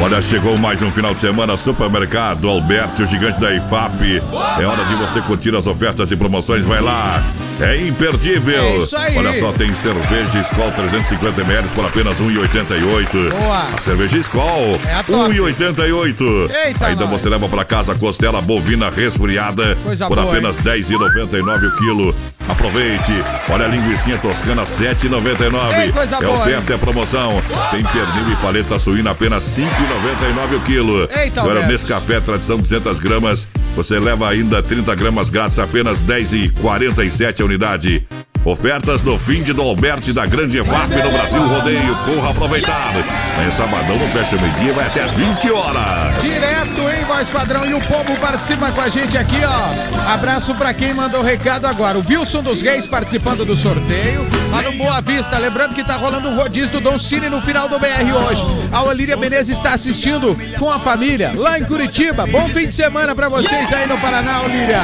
Olha, chegou mais um final de semana Supermercado Alberto, o gigante da IFAP. É hora de você curtir as ofertas e promoções. Vai lá. É imperdível. É isso aí. Olha só, tem cerveja Skol 350ml por apenas R$ 1,88. Boa. A cerveja Skol, É a top. R$ 1,88. Eita, Ainda nós. você leva para casa costela bovina resfriada Coisa por boa, apenas R$ 10,99 o quilo. Aproveite. Olha a linguiça toscana R$ 7,99. Ei, coisa é oferta, é promoção. Tem pernil e paleta suína apenas R$ 5,99 o quilo. Eita, Agora, Alberto. Nescafé tradição 200 gramas. Você leva ainda 30 gramas grátis, apenas R$ 10,47 a unidade. Ofertas no fim de do Alberti da Grande EFAP no Brasil Rodeio. Corra aproveitar. Amanhã sabadão no Fecha Meio-Dia vai até às 20 horas. Direto, hein, voz padrão? E o povo participa com a gente aqui, ó. Abraço pra quem mandou o recado agora. O Wilson dos Reis participando do sorteio. Lá no Boa Vista. Lembrando que tá rolando um rodízio do Don Cine no final do BR hoje. A Olíria Menezes está assistindo com a família lá em Curitiba. Bom fim de semana pra vocês aí no Paraná, Olíria.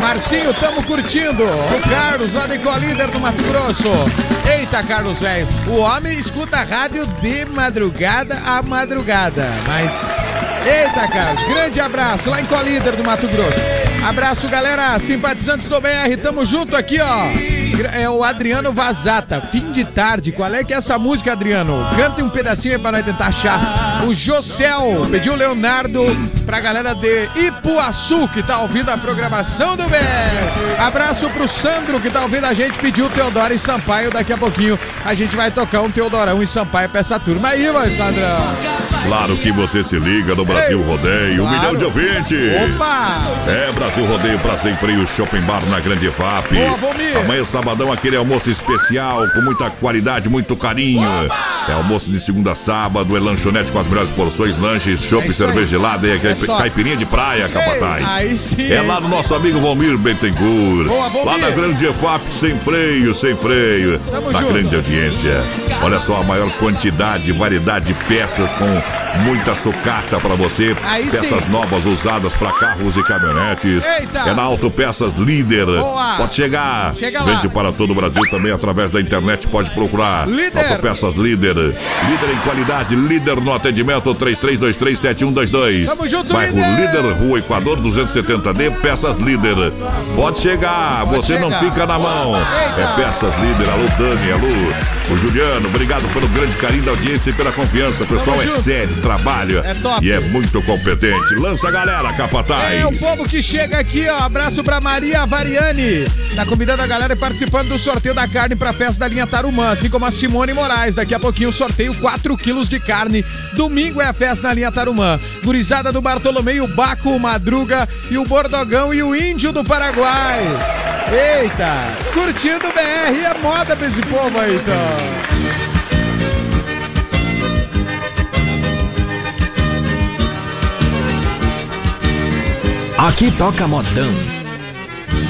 Marcinho, tamo curtindo. O Carlos, lá de Colíder do Mato Grosso. Eita, Carlos, velho. O homem escuta rádio de madrugada a madrugada. Mas Eita, Carlos, grande abraço lá em Colíder do Mato Grosso. Abraço, galera, simpatizantes do BR, tamo junto aqui, ó. É o Adriano Vazata, fim de tarde. Qual é que é essa música, Adriano? Canta um pedacinho aí pra nós tentar achar. O Josel pediu o Leonardo pra galera de Ipuaçu, que tá ouvindo a programação do BR. Abraço pro Sandro, que tá ouvindo a gente, pediu Teodoro e Sampaio. Daqui a pouquinho a gente vai tocar um Teodorão e Sampaio pra essa turma aí, vai, Sandrão. Claro que você se liga no Brasil Rodeio, um claro. milhão de ouvintes. Opa! É, Brasil Rodeio pra Sem Freio Shopping Bar na Grande FAP. Boa. Amanhã, sabadão, aquele almoço especial, com muita qualidade, muito carinho. É almoço de segunda a sábado, é lanchonete com as melhores porções, lanches, chopp, É cerveja gelada e É top. caipirinha de praia, capataz. sim, É lá no nosso amigo Valmir Bentencourt. Boa, Valmir. Lá na Grande EFAP, sem freio, sem freio. Tamo na junto. grande audiência. Olha só a maior quantidade, variedade de peças com muita sucata pra você. Aí peças sim. novas usadas pra carros e caminhonetes. Eita. É na Autopeças Líder. Boa. Pode chegar. Chega. Vende para todo o Brasil também através da internet. Pode procurar. Líder. Autopeças Líder. Líder em qualidade, líder no atendimento 33237122. Tamo junto, Bairro líder. líder, Rua Equador 270D, Peças Líder. Pode chegar, Pode você não chegar. fica na mão. É Peças Líder, alô Dani, alô o Juliano, obrigado pelo grande carinho da audiência e pela confiança. O pessoal Tamo é junto. sério, trabalha É top. e é muito competente. Lança a galera, capataz. É o povo que chega aqui, ó. Abraço pra Maria Variani. Tá convidando a galera e participando do sorteio da carne pra festa da linha Tarumã, assim como a Simone Moraes. Daqui a pouquinho sorteio 4 quilos de carne. Domingo é a festa na linha Tarumã. Gurizada do Bartolomeu, o Baco, o Madruga e o Bordogão e o Índio do Paraguai. Eita, curtindo o BR é moda pra esse povo aí, então. Aqui toca modão.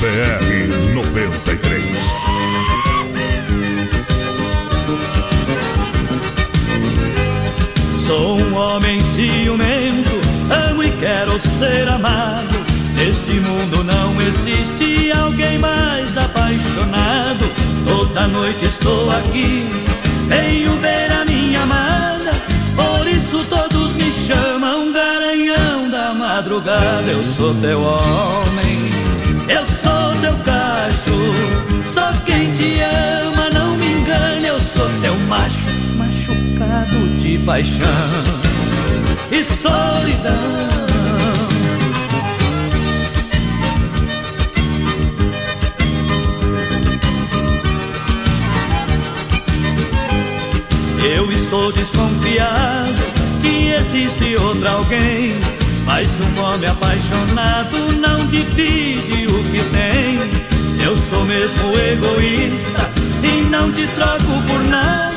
BR 93. Sou um homem ciumento, amo e quero ser amado. Neste mundo não existe alguém mais apaixonado. Toda noite estou aqui, venho ver a minha amada. Por isso todos me chamam garanhão da madrugada. Eu sou teu homem, eu sou teu cacho. Só quem te ama, não me engane. Eu sou teu macho, de paixão e solidão. Eu estou desconfiado que existe outra alguém. Mas um homem apaixonado não divide o que tem. Eu sou mesmo egoísta e não te troco por nada.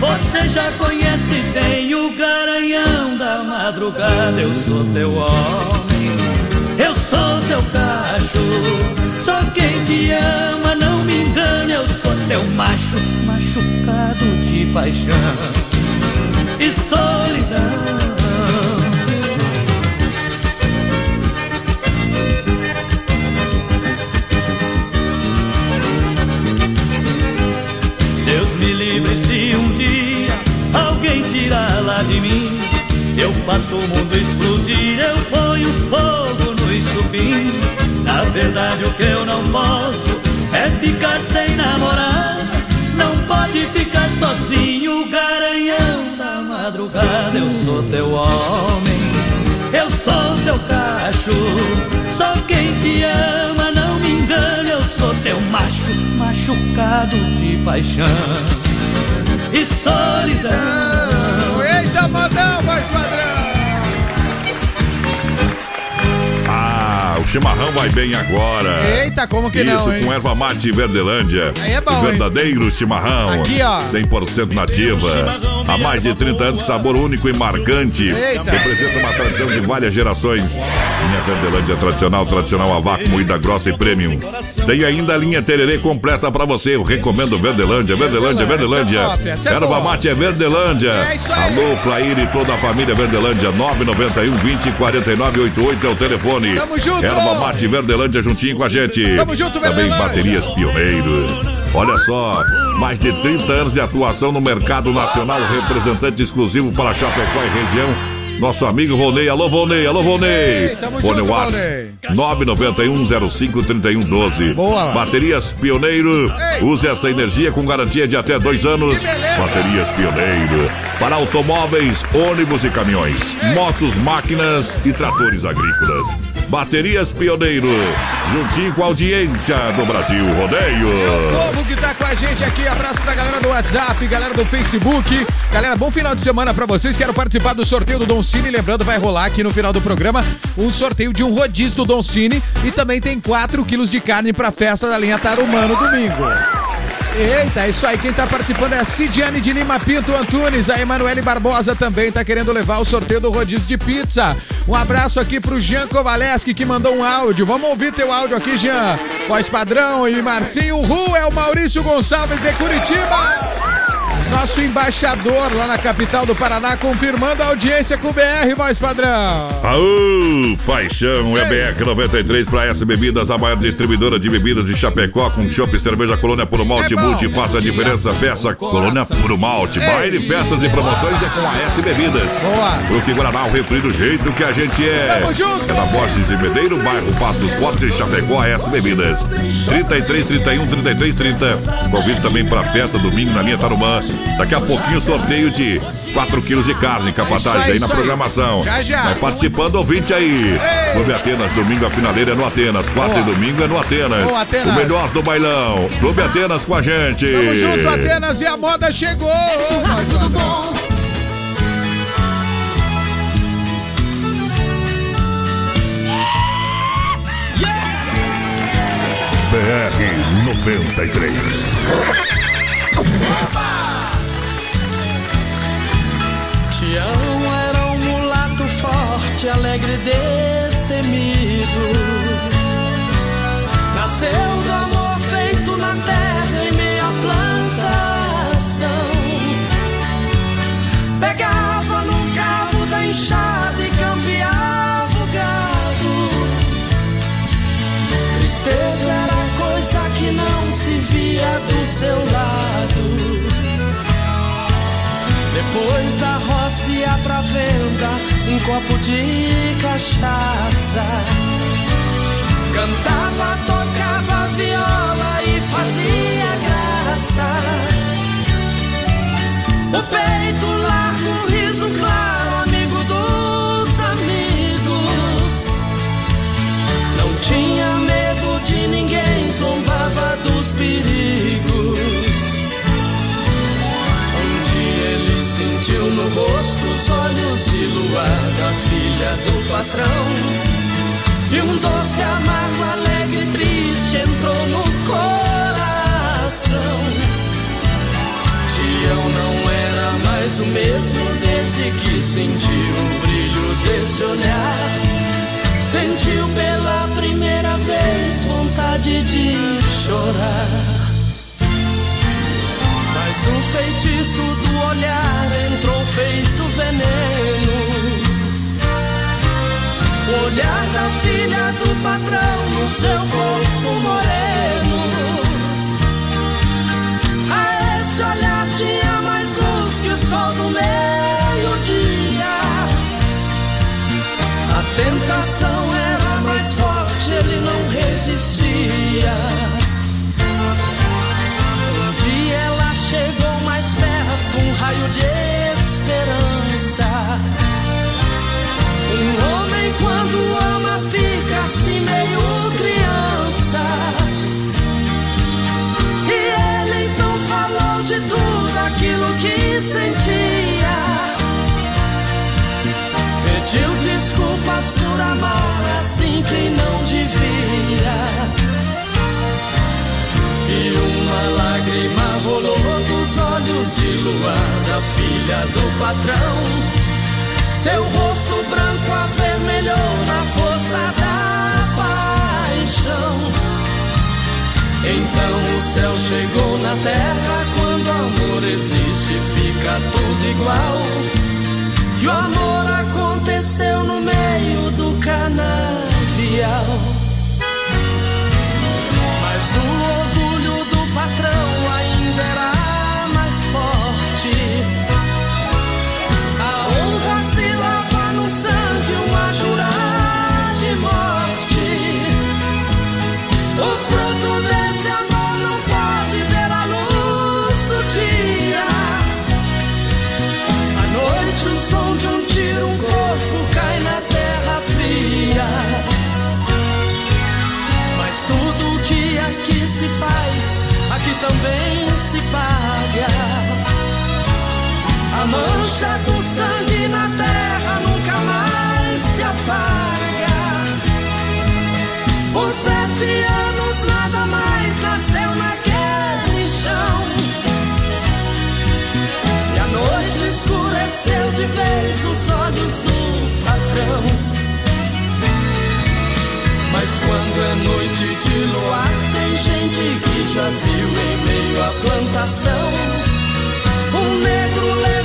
Você já conhece bem o garanhão da madrugada. Eu sou teu homem, eu sou teu cacho. Só quem te ama, não me engane. Eu sou teu macho, machucado de paixão e solidão. Eu faço o mundo explodir, eu ponho fogo no estupim. Na verdade, o que eu não posso é ficar sem namorada. Não pode ficar sozinho, garanhão da madrugada. Eu sou teu homem, eu sou teu cacho. Só quem te ama, não me engane. Eu sou teu macho, machucado de paixão e solidão. Eita, modão, voz padrão. Ah, o chimarrão vai bem agora. Eita, como que Isso, não, hein? com erva mate Verdelândia. Aí é bom, O hein? verdadeiro chimarrão. Aqui, ó. 100% nativa. Há mais de 30 anos, sabor único e marcante. Eita. Representa uma tradição de várias gerações. Linha Verdelândia tradicional, tradicional a vácuo, moída grossa e premium. Tem ainda a linha Tererê completa pra você. Eu recomendo Verdelândia, Verdelândia, Verdelândia. É é Erva mate é Verdelândia. É. Alô, Clair e toda a família Verdelândia. 991 20 49 88 é o telefone. Tamo junto. Erva mate Verdelândia juntinho com a gente. Tamo junto, Também baterias pioneiro. Olha só, mais de 30 anos de atuação no mercado nacional, representante exclusivo para Chapecó e região. Nosso amigo Volney. Alô, Volney. Alô, tamo Fone junto, Whats Volney. 991 05 3112. Boa. Baterias Pioneiro. Use essa energia com garantia de até dois anos. Baterias Pioneiro. Para automóveis, ônibus e caminhões. Motos, máquinas e tratores agrícolas. Baterias Pioneiro, juntinho com a audiência do Brasil Rodeio. povo que tá com a gente aqui. Abraço pra galera do WhatsApp, galera do Facebook. Galera, bom final de semana pra vocês. Quero participar do sorteio do Don Lembrando, vai rolar aqui no final do programa um sorteio de um rodízio do Don Cine. E também tem 4 quilos de carne pra festa da linha Tarumã no domingo. Eita, é isso aí. Quem tá participando é a Cidiane de Lima Pinto Antunes. A Emanuele Barbosa também tá querendo levar o sorteio do rodízio de pizza. Um abraço aqui pro Jean Kovaleski que mandou um áudio. Vamos ouvir teu áudio aqui, Jean. Voz padrão e Marcinho. Ru é o Maurício Gonçalves de Curitiba. Nosso embaixador lá na capital do Paraná, confirmando a audiência com o BR, voz padrão. Aô, paixão, é BR 93 para S Bebidas, a maior distribuidora de bebidas de Chapecó, com chopp e cerveja Colônia Puro Malte, multi, faça a diferença, peça Colônia Puro Malte. Baile, festas e promoções é com a S Bebidas. Boa. Porque Guaraná, o refri do jeito que a gente é. Tamo junto. É na Borges e Medeiro, bairro Passo dos Fortes e Chapecó, a S Bebidas. 33, 31, 33, 30. Convido também para festa domingo na linha Tarumã. Daqui a pouquinho sorteio de 4 quilos de carne, capataz aí, aí na programação. Já, já. Vai participando, ouvinte aí. Clube Atenas, domingo a finaleira é no Atenas. Quarta Boa. e domingo é no Atenas. Boa, Atenas. O melhor do bailão. Clube Atenas com a gente. Tamo junto, Atenas, e a moda chegou. Tudo bom? BR 93. Tião era um mulato forte, alegre e destemido. Nasceu do amor feito na terra em meia plantação. Pegava no cabo da enxada e cambiava o gado. Tristeza era coisa que não se via do seu lado. Depois da pra venda um copo de cachaça. Cantava, filha do patrão. E um doce amargo, alegre, triste entrou no coração. Tião não era mais o mesmo desde que sentiu o brilho desse olhar. Sentiu pela primeira vez vontade de chorar. Mas um feitiço do olhar entrou feito veneno. O olhar da filha do patrão no seu corpo moreno. A esse olhar tinha mais luz que o sol do meio-dia. A tentação era mais forte, ele não resistia. Olhos de luar da filha do patrão. Seu rosto branco avermelhou na força da paixão. Então o céu chegou na terra. Quando amor existe, fica tudo igual. E o amor aconteceu no meio do canavial. Já do sangue na terra nunca mais se apaga. Por sete anos nada mais nasceu naquele chão. E a noite escureceu de vez os olhos do patrão. Mas quando é noite de luar, tem gente que já viu em meio à plantação o medo. levantado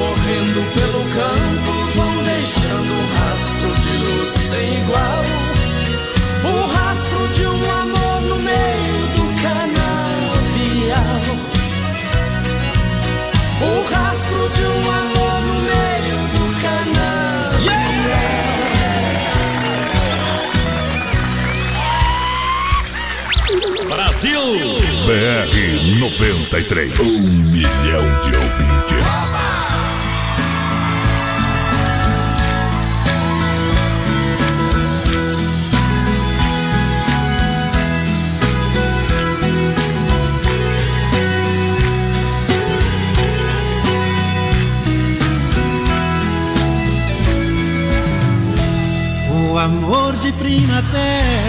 correndo pelo campo vão deixando um rastro de luz sem igual. 93. Um milhão de ouvintes. O amor de primavera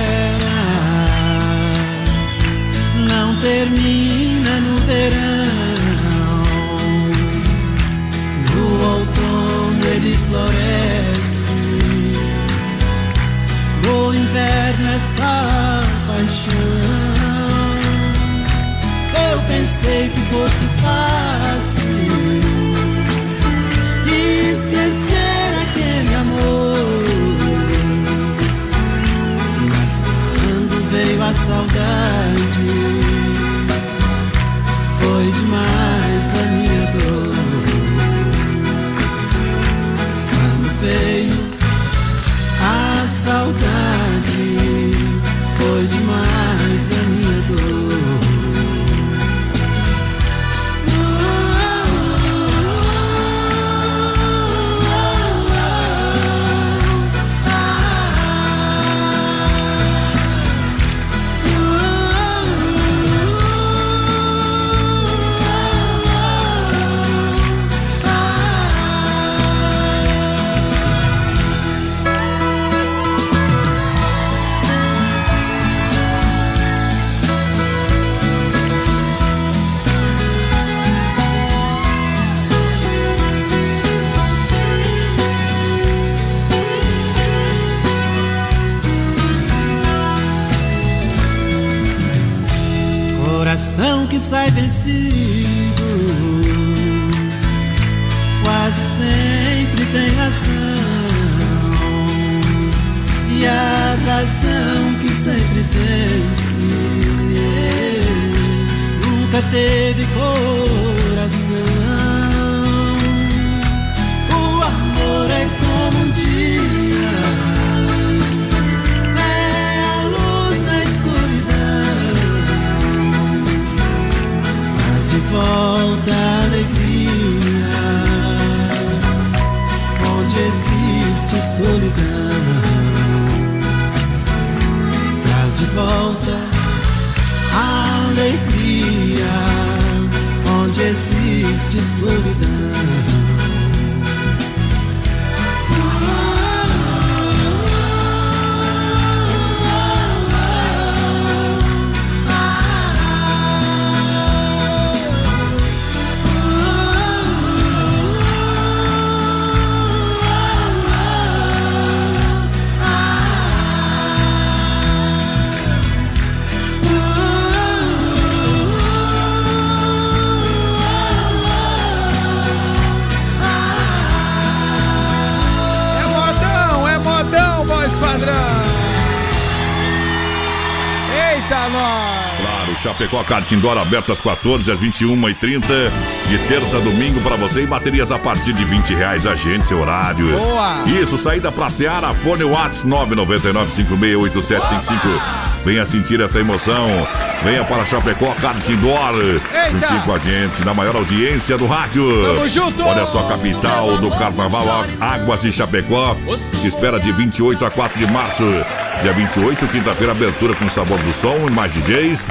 Nós. Claro, Chapecó Kart Indoor aberto às 14 às 21h30 de terça a domingo para você e baterias a partir de 20 reais. Agende seu horário. Boa. Isso, saída pra Seara, fone Whats 999568755. Venha sentir essa emoção. Venha para Chapecó Kart Indoor. Juntinho com a gente, na maior audiência do rádio. Tamo junto. Olha só, capital do Carnaval Águas de Chapecó. Te espera de 28 a 4 de março. Dia 28, quinta-feira, abertura com sabor do som e mais DJs.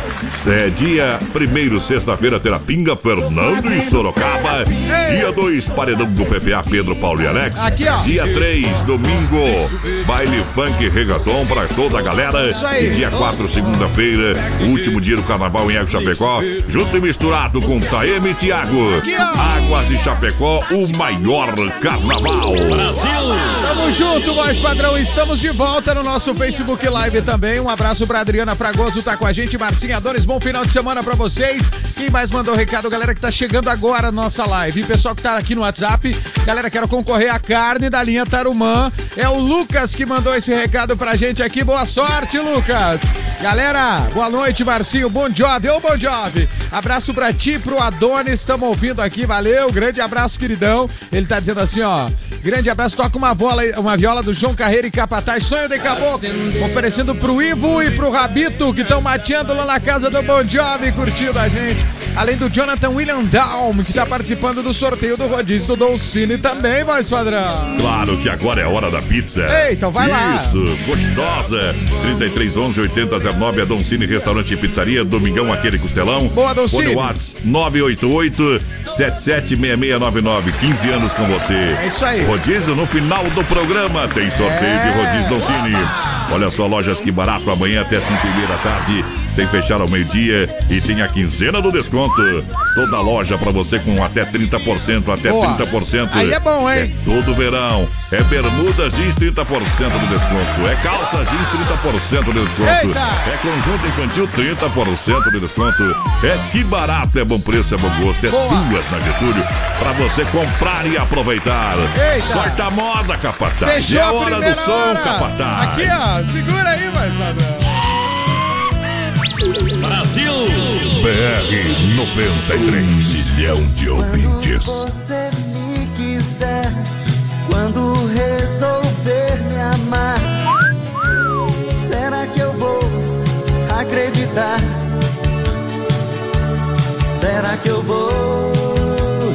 É, dia 1 sexta-feira, terá Pinga, Fernando e Sorocaba. Dia 2, paredão do PPA, Pedro, Paulo e Alex. Aqui, ó. Dia 3, domingo, baile funk reggaeton para toda a galera. Isso aí. E dia 4, segunda-feira, último dia do carnaval em Águas de Chapecó. Junto e misturado com Taeme e ó. Águas de Chapecó, o maior carnaval. Junto, voz padrão. Estamos de volta no nosso Facebook Live também. Um abraço pra Adriana Fragoso, tá com a gente. Marcinha Adonis, bom final de semana pra vocês. Quem mais mandou recado? Galera que tá chegando agora na nossa live. E pessoal que tá aqui no WhatsApp. Galera, quero concorrer à carne da linha Tarumã. É o Lucas que mandou esse recado pra gente aqui. Boa sorte, Lucas. Galera, boa noite, Marcinho. Bom job, ô bom job. Abraço pra ti, pro Adonis. Estamos ouvindo aqui, valeu. Grande abraço, queridão. Ele tá dizendo assim, ó. Grande abraço, toca uma, bola, uma viola do João Carreira e Capataz, sonho de caboclo. Oferecendo pro Ivo e pro Rabito, que estão mateando lá na casa do Bon Jovi, curtindo a gente. Além do Jonathan William Dalm, que está participando do sorteio do rodízio do Dolcine também, voz padrão. Claro que agora é hora da pizza. Ei, então vai lá. Isso, gostosa. 33 11 80 09 é Dom Cine Restaurante e Pizzaria, Domingão aquele costelão. Boa, Dom Cine. Fone Whats 988 776699. 15 anos com você. É isso aí. Rodízio no final do programa. Tem sorteio É. de rodízio Dom Cine. Olha só, lojas que barato amanhã até 5 e meia da tarde, sem fechar ao meio-dia. E tem a quinzena do desconto. Toda loja pra você com até 30%, até Boa. 30%. Aí é bom, hein? É todo verão. É bermuda jeans 30% de desconto. É calça jeans 30% de desconto. Eita! É conjunto infantil 30% de desconto. É que barato, é bom preço, é bom gosto. É Boa. duas na Getúlio pra você comprar e aproveitar. Eita! A moda, capataz. Fechou é a hora do som, hora. capataz. Aqui, ó, segura aí, padrão. Brasil! BR 93 milhão de ouvintes. você me quiser, quando resolver me amar, será que eu vou acreditar? Será que eu vou?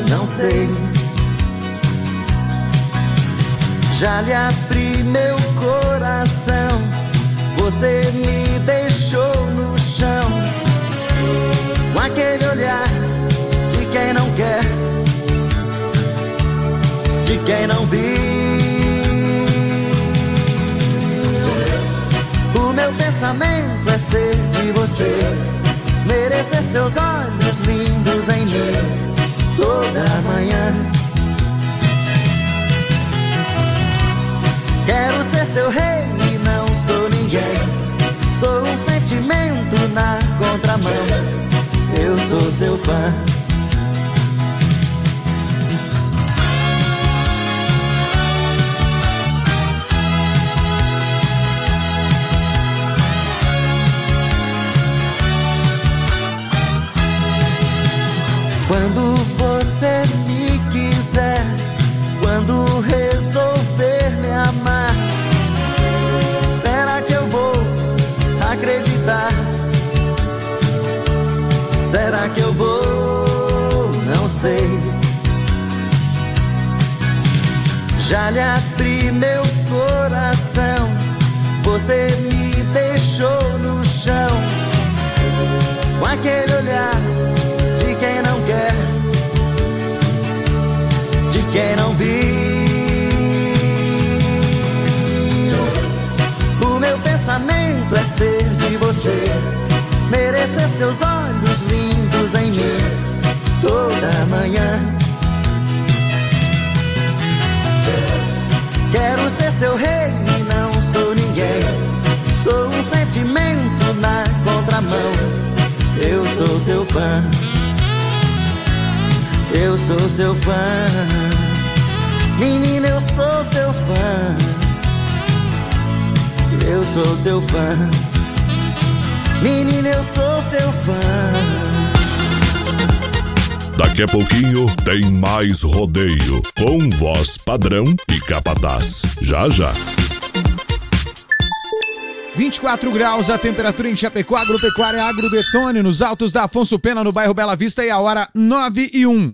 Não sei. Já lhe abri meu coração, você me deixou no chão, com aquele olhar de quem não quer, de quem não viu. O meu pensamento é ser de você, merecer seus olhos lindos em mim toda manhã. Quero ser seu rei e não sou ninguém. Sou um sentimento na contramão. Eu sou seu fã. Que eu vou? Não sei. Já lhe abri meu coração, você me deixou no chão, com aquele olhar de quem não quer, de quem não viu. O meu pensamento é ser de você, merecer seus olhos lindos em mim toda manhã. Quero ser seu rei e não sou ninguém. Sou um sentimento na contramão. Eu sou seu fã. Eu sou seu fã. Menina, eu sou seu fã. Eu sou seu fã. Menina, eu sou seu fã. Daqui a pouquinho tem mais rodeio com voz padrão e capataz. Já já. 24 graus a temperatura em Chapecó, agropecuária Agrodetone, nos altos da Afonso Pena, no bairro Bela Vista, e a hora 9 e 1.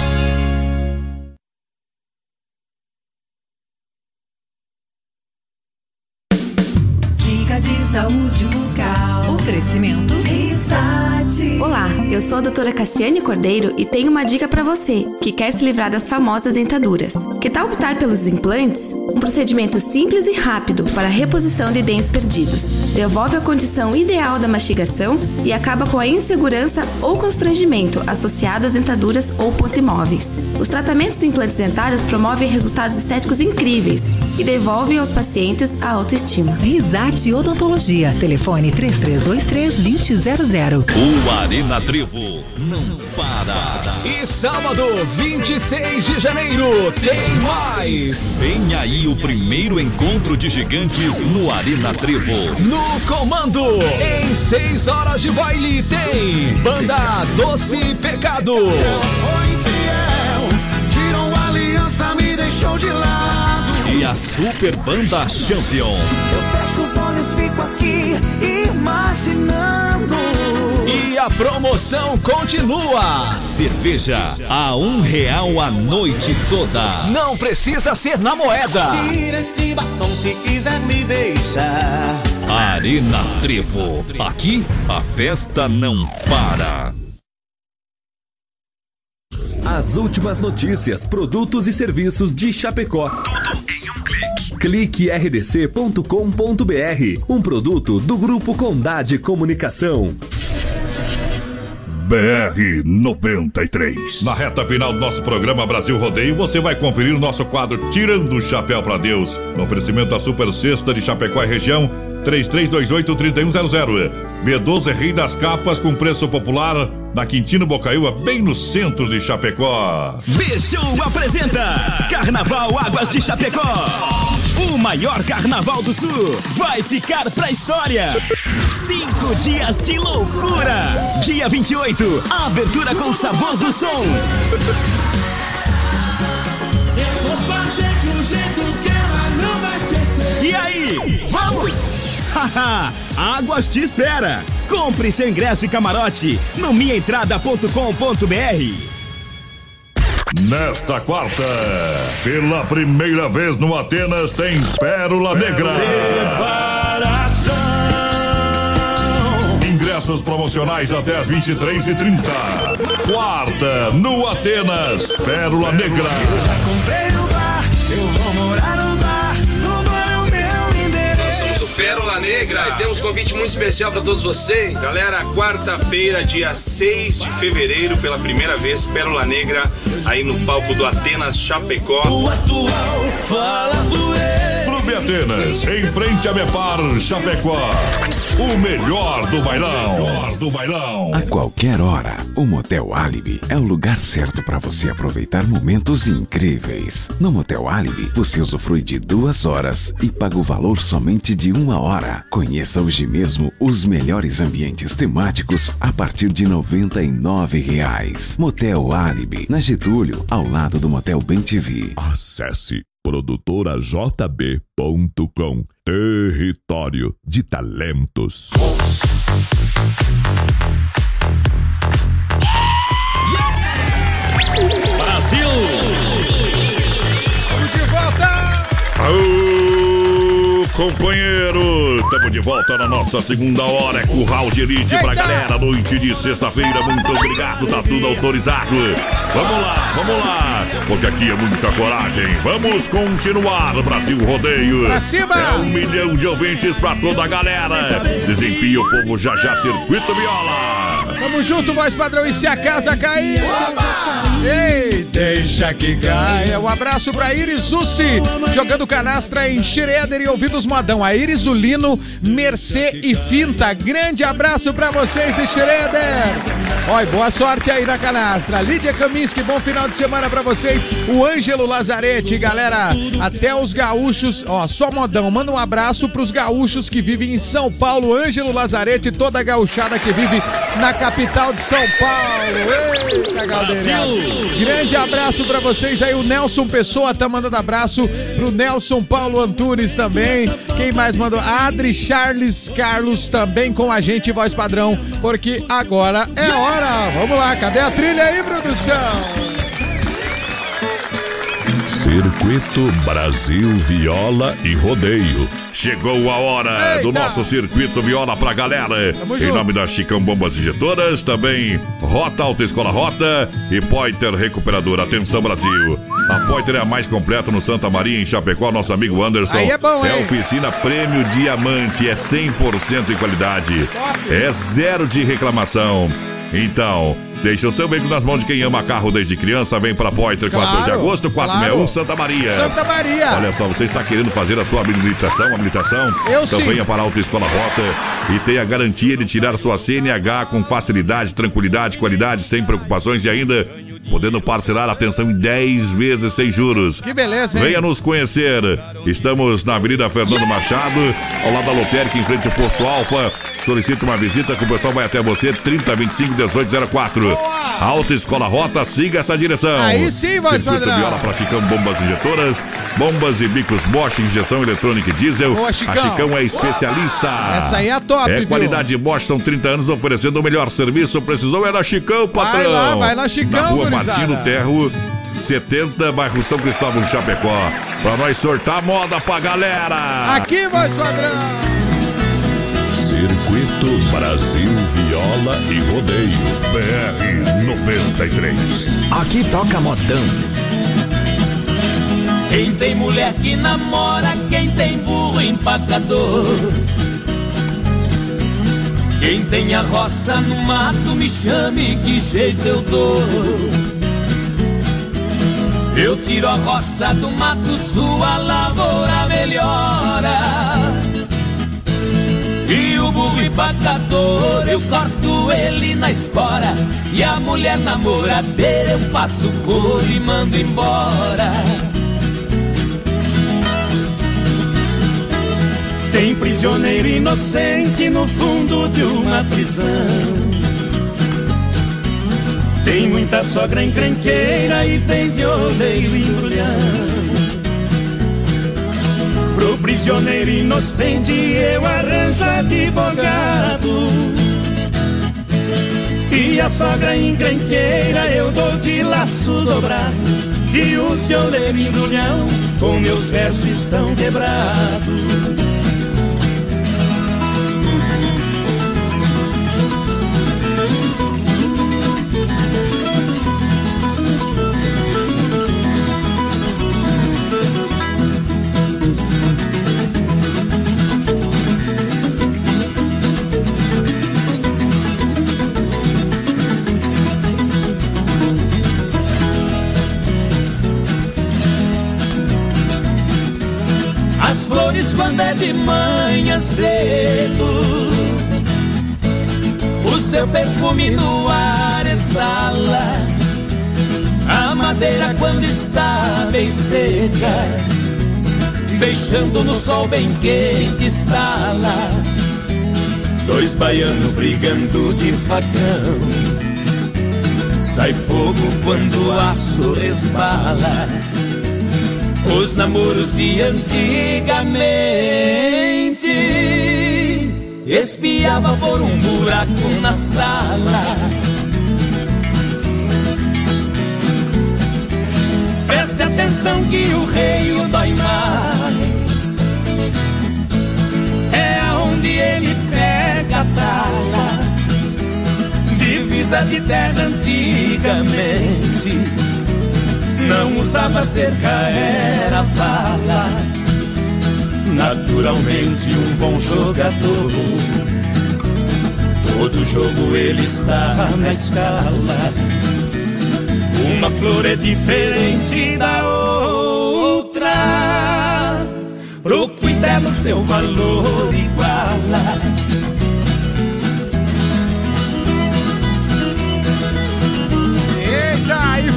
Sou a doutora Cassiane Cordeiro e tenho uma dica para você que quer se livrar das famosas dentaduras. Que tal optar pelos implantes? Um procedimento simples e rápido para a reposição de dentes perdidos. Devolve a condição ideal da mastigação e acaba com a insegurança ou constrangimento associado às dentaduras ou pontimóveis. Os tratamentos de implantes dentários promovem resultados estéticos incríveis e devolvem aos pacientes a autoestima. Risate Odontologia. Telefone 3323-2000. O Arena Trevo não E sábado, 26 de janeiro, tem mais. Vem aí o primeiro encontro de gigantes no Arena Trevo. No comando, em 6 horas de baile, tem Banda Doce Pecado. E a Super Banda Champion. A promoção continua. Cerveja a um real a noite toda. Não precisa ser na moeda. Tira esse batom se quiser me deixar. Arena Trevo. Aqui a festa não para. As últimas notícias, produtos e serviços de Chapecó. Tudo em um clique. Clique rdc.com.br. Um produto do Grupo Condade Comunicação. BR 93. Na reta final do nosso programa Brasil Rodeio, você vai conferir o nosso quadro Tirando o Chapéu para Deus. No oferecimento da Super Sexta de Chapecó e região, 3328-3100. B12 é Rei das Capas com preço popular na Quintino Bocaiúva, bem no centro de Chapecó. Bichou apresenta Carnaval Águas de Chapecó. O maior carnaval do sul vai ficar pra história. Cinco dias de loucura. Dia 28, abertura com sabor do som. Eu vou fazer de um jeito que ela não vai esquecer. E aí, vamos? Haha, Águas te espera. Compre seu ingresso e camarote no minhaentrada.com.br. Nesta quarta, pela primeira vez no Atenas, tem Pérola Negra. Ingressos promocionais até as 23h30. Quarta, no Atenas, Pérola Negra. Comprei no bar, eu vou Pérola Negra e temos um convite muito especial para todos vocês. Galera, quarta-feira, dia 6 de fevereiro, pela primeira vez, Pérola Negra, aí no palco do Atenas Chapecó. Fala do Clube Atenas, em frente a Mepar, Chapecó. O melhor do bailão. Melhor do bailão. A qualquer hora, o Motel Alibi é o lugar certo para você aproveitar momentos incríveis. No Motel Alibi, você usufrui de duas horas e paga o valor somente de uma hora. Conheça hoje mesmo os melhores ambientes temáticos a partir de 99 reais. Motel Alibi, na Getúlio, ao lado do Motel Bem TV. Acesse produtorajb.com Território de Talentos. Brasil! Vamos de volta! Aô, companheiro! Estamos de volta na nossa segunda hora. É curral de elite pra galera. Noite de sexta-feira. Muito obrigado, tá tudo autorizado. Vamos lá, vamos lá. Porque aqui é muita coragem. Vamos continuar, Brasil Rodeio. Pra cima! É um milhão de ouvintes pra toda a galera. Desempia o povo já já, Circuito Viola. Tamo junto, voz padrão. E se a casa cair? Ei, deixa que caia. Um abraço pra Iris Ussi, jogando canastra em Schroeder e ouvidos modão. A Iris, o Lino, Mercê e Finta. Grande abraço pra vocês de Schroeder. Oi, boa sorte aí na canastra. Lídia Kaminski, bom final de semana pra vocês. O Ângelo Lazarete, galera. Até os gaúchos, ó, só modão. Manda um abraço pros gaúchos que vivem em São Paulo. Ângelo Lazarete e toda a gauchada que vive na capital de São Paulo. Eita, galera. Grande abraço pra vocês aí. O Nelson Pessoa tá mandando abraço pro Nelson Paulo Antunes também. Quem mais mandou? Adri Charles Carlos também com a gente, voz padrão, porque agora é hora. Vamos lá, cadê a trilha aí, produção? Circuito Brasil Viola e Rodeio. Chegou a hora do nosso circuito viola pra galera. Tamo em junto. nome da Chicão Bombas Injetoras, também Rota Alta Escola Rota e Poiter Recuperadora. Atenção Brasil. A Poiter é a mais completa no Santa Maria, em Chapecó. Nosso amigo Anderson. Aí é bom, hein? oficina Prêmio Diamante. É 100% em qualidade. É zero de reclamação. Então, deixa o seu veículo nas mãos de quem ama carro desde criança. Vem pra Poiter, 14 de Claro, agosto, 461 claro. Santa Maria. Santa Maria. Olha só, você está querendo fazer a sua habilitação, habilitação? Eu então sim. venha para a Autoescola Rota e tenha a garantia de tirar sua CNH com facilidade, tranquilidade, qualidade, sem preocupações e ainda podendo parcelar a atenção em 10 vezes sem juros. Que beleza, hein? Venha nos conhecer. Estamos na Avenida Fernando Machado, ao lado da Lotérica, em frente ao Posto Alfa. Solicite uma visita que o pessoal vai até você, 3025 1804. Alta Escola Rota, siga essa direção. Aí sim, voz Circuito padrão. Viola para Chicão Bombas Injetoras, bombas e bicos Bosch, injeção eletrônica e diesel. Boa, Chicão. A Chicão é especialista. Essa aí é a top, É viu? qualidade Bosch, são 30 anos oferecendo o melhor serviço. Precisou é na Chicão, patrão. Vai lá, vai lá, Chicão, Na rua. Martino Terro. 70, bairro São Cristóvão, Chapecó. Pra nós sortar moda pra galera. Aqui, voz padrão. Circuito Brasil Viola e Rodeio. BR 93. Aqui toca modão. Quem tem mulher que namora, quem tem burro empacador. Quem tem a roça no mato, me chame, que jeito eu dou. Eu tiro a roça do mato, sua lavoura melhora. E o burro empacador, eu corto ele na espora. E a mulher namoradeira, eu passo couro e mando embora. Tem prisioneiro inocente no fundo de uma prisão. Tem muita sogra encrenqueira e tem violeiro embrulhão. Pro prisioneiro inocente eu arranjo advogado. E a sogra encrenqueira eu dou de laço dobrado. E os violeiros embrulhão com meus versos estão quebrados. Quando é de manhã cedo. O seu perfume no ar exala. A madeira quando está bem seca Deixando no sol bem quente estala. Dois baianos brigando de facão. Sai fogo quando o aço resbala Os namoros de antigamente Espiava por um buraco na sala. Preste atenção que o rei o dói mais. É aonde ele pega a tala Divisa de terra antigamente Não usava cerca, era bala Naturalmente um bom jogador. Todo jogo ele está na escala. Uma flor é diferente da outra. Pro cuidado seu valor iguala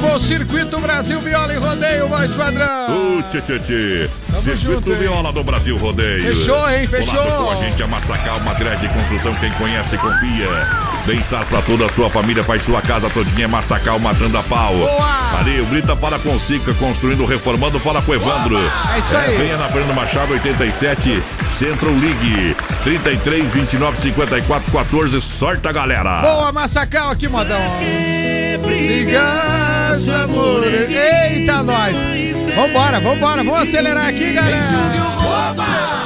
O Circuito Brasil Viola e Rodeio, voz padrão. Uh, tchê, tchê, tchê. Circuito junto? Viola do Brasil Rodeio. Fechou, hein? Fechou. Olá, com a gente a Massacal Materiais de Construção, quem conhece, confia. Bem-estar pra toda a sua família, faz sua casa todinha, Massacal matando a pau. Boa. Ali, o Grita fala com o Sica, construindo, reformando, fala com o Evandro. É isso aí. venha na Fernando Machado 87, Central League, 33 29 54 14, sorte a galera. Boa, Massacal aqui, modão. Obrigado. Amores. Eita, nós. Vambora, vambora, vamos acelerar aqui, galera.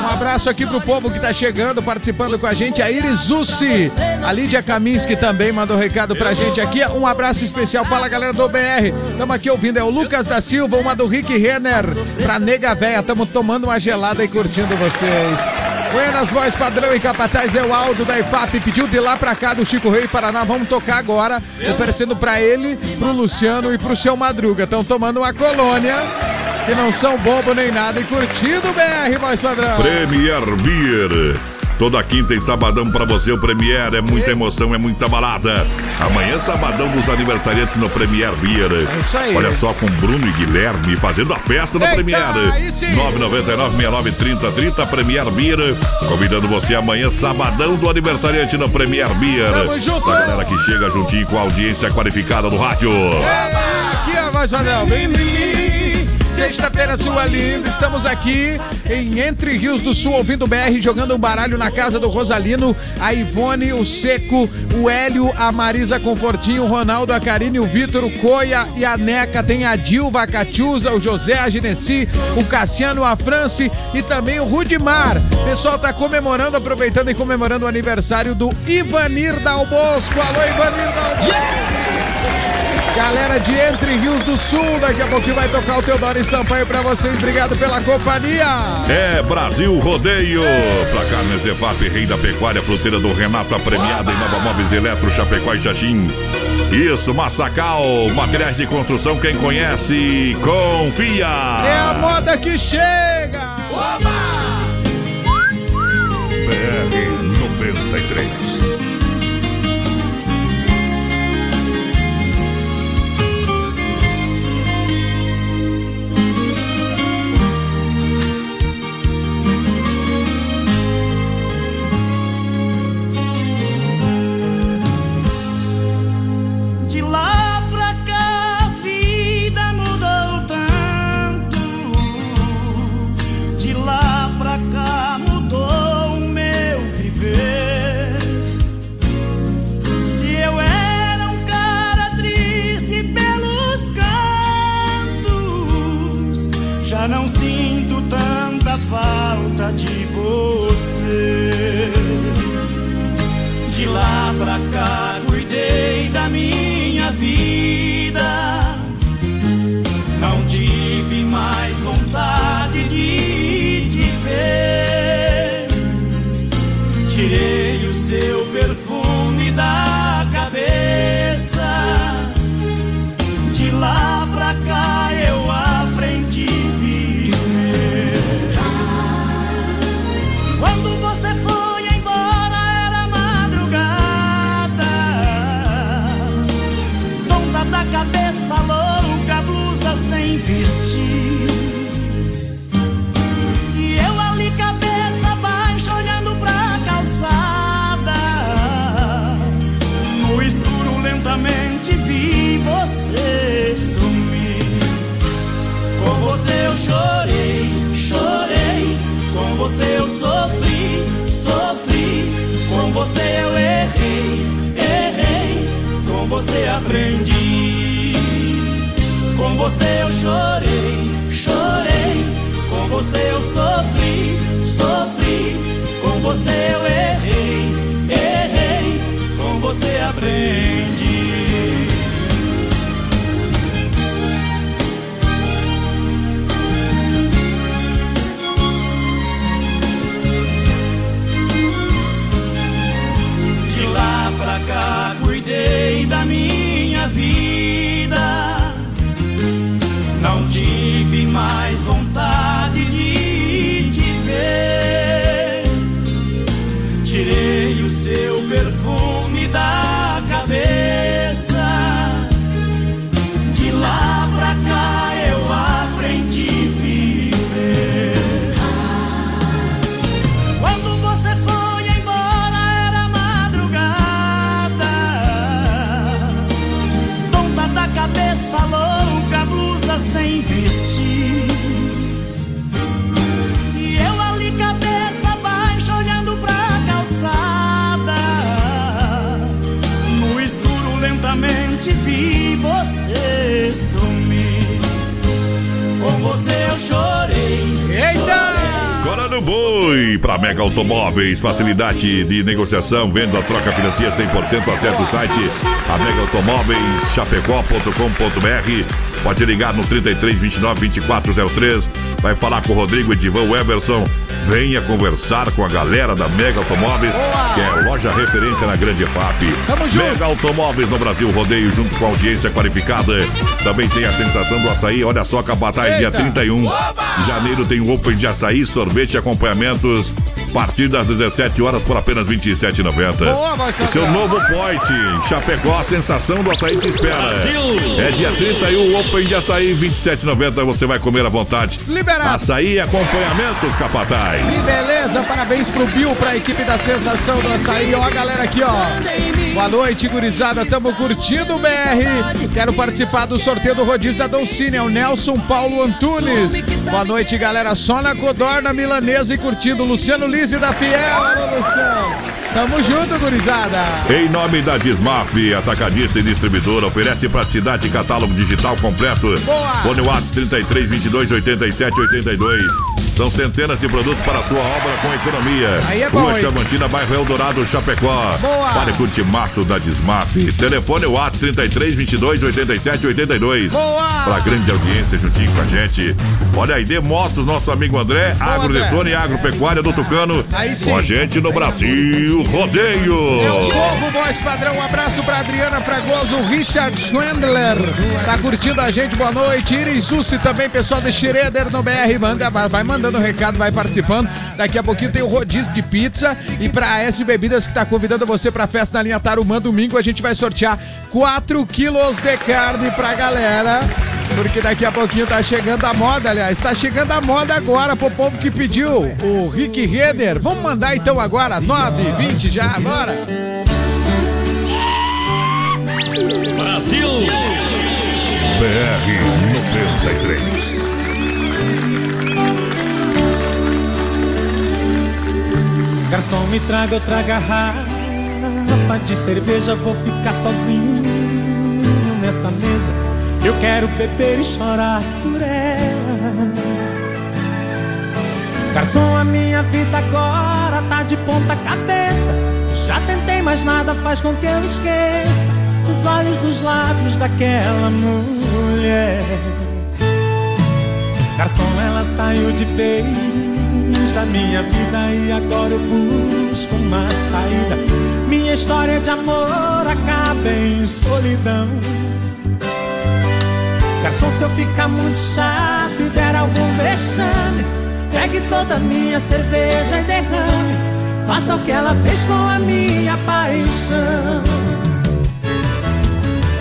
Um abraço aqui pro povo que tá chegando, participando com a gente, a Iris Zussi, a Lídia Kaminski também mandou recado pra gente aqui. Um abraço especial para a galera do BR. Tamo aqui ouvindo, é o Lucas da Silva, uma do Rick Renner, pra Nega Véia. Tamo tomando uma gelada e curtindo vocês. Buenas voz padrão e capataz é o Aldo da IFAP, pediu de lá pra cá do Chico Rei Paraná. Vamos tocar agora, oferecendo pra ele, pro Luciano e pro seu Madruga. Estão tomando uma colônia, que não são bobo nem nada, e curtindo o BR, voz padrão. Premier Beer. Toda quinta e sabadão pra você o Premier é muita emoção, é muita balada. Amanhã sabadão dos aniversariantes no Premier Beer. É isso aí. Olha só com Bruno e Guilherme fazendo a festa no Eita, Premier. aí sim. 999 69 30 Premier Beer. Convidando você amanhã sabadão do aniversariante no Premier Beer. Tamo junto. Da galera que chega juntinho com a audiência qualificada do rádio. Aqui é a voz padrão, vem em mim. Sexta-feira, sua linda. Estamos aqui em Entre Rios do Sul, ouvindo o BR, jogando um baralho na casa do Rosalino, a Ivone, o Seco, o Hélio, a Marisa Confortinho, o Ronaldo, a Karine, o Vitor, o Coia e a Neca. Tem a Dilva, a Catiusa, o José, a Genesi, o Cassiano, a France e também o Rudimar. O pessoal tá comemorando, aproveitando e comemorando o aniversário do Ivanir Dal Bosco. Alô, Ivanir Dal Bosco. Galera de Entre Rios do Sul, daqui a pouquinho vai tocar o Teodoro e Sampaio pra vocês. Obrigado pela companhia. É Brasil Rodeio. Pra Carnes Evap, rei da pecuária, fruteira do Renato, a premiada em Nova Móveis Eletro, Chapecó e Xaxim. Isso, Massacal, materiais de construção, quem conhece, confia. É a moda que chega. BR Facilidade de negociação, venda, troca, financia 100%, acesse o site a Mega Automóveis, chapecó.com.br. Pode ligar no 33 29 2403. Vai falar com o Rodrigo Edivan Everson. Venha conversar com a galera da Mega Automóveis, que é loja referência na Grande FAP. Mega Automóveis no Brasil, rodeio junto com a audiência qualificada. Também tem a sensação do açaí. Olha só, Capataz, dia Eita. 31 de janeiro tem o Open de açaí, sorvete e acompanhamentos. A partir das 17 horas por apenas R$ 27,90. Boa, vai ser O seu novo point. Chapecó, a sensação do açaí te espera. Brasil. É dia 31, Open de açaí, R$ 27,90. Você vai comer à vontade. Liberado. Açaí e acompanhamentos, Capataz. Que beleza, parabéns pro Bill, pra equipe da Sensação do Açaí. Ó, a galera aqui, ó. Boa noite, gurizada. Tamo curtindo o BR. Quero participar do sorteio do rodízio da Dolcine. É o Nelson Paulo Antunes. Boa noite, galera. Só na Codorna Milanesa e curtindo. Luciano Lise da Fiel. Alô, Luciano. Tamo junto, gurizada. Em nome da Dismaf, atacadista e distribuidora, oferece praticidade e catálogo digital completo. Boa! Fone Whats 33 22 87 82. São centenas de produtos para a sua obra com economia. Aí é bom, Rua hein? Chavantina, bairro Eldorado, Chapecó. Boa! Para curtir maço da Dismaf. Telefone Whats 33 22 87 82. Boa! Para grande audiência juntinho com a gente. Olha aí, Dê Motos, nosso amigo André, Agrodetone e Agropecuária do Tucano. Aí sim. Com a gente no Brasil Rodeio. É o povo, voz padrão. Um abraço pra Adriana Fragoso, Richard Schwendler. Tá curtindo a gente, boa noite. Iris Sussi também, pessoal de Schroeder no BR. Manda, vai vai mandando recado, vai participando. Daqui a pouquinho tem o rodízio de pizza. E pra S Bebidas que tá convidando você pra festa na linha Tarumã domingo, a gente vai sortear 4 quilos de carne pra galera. Porque daqui a pouquinho tá chegando a moda, aliás, tá chegando a moda agora pro povo que pediu o Rick Reder. Vamos mandar então agora, 9, 20 já, bora! Brasil! BR 93. Garçom, me traga outra garrafa de cerveja, vou ficar sozinho nessa mesa. Eu quero beber e chorar por ela. Garçom, a minha vida agora tá de ponta cabeça. Já tentei, mas nada faz com que eu esqueça os olhos, os lábios daquela mulher. Garçom, ela saiu de vez da minha vida e agora eu busco uma saída. Minha história de amor acaba em solidão. Garçom, se eu ficar muito chato e der algum vexame, pegue toda a minha cerveja e derrame. Faça o que ela fez com a minha paixão.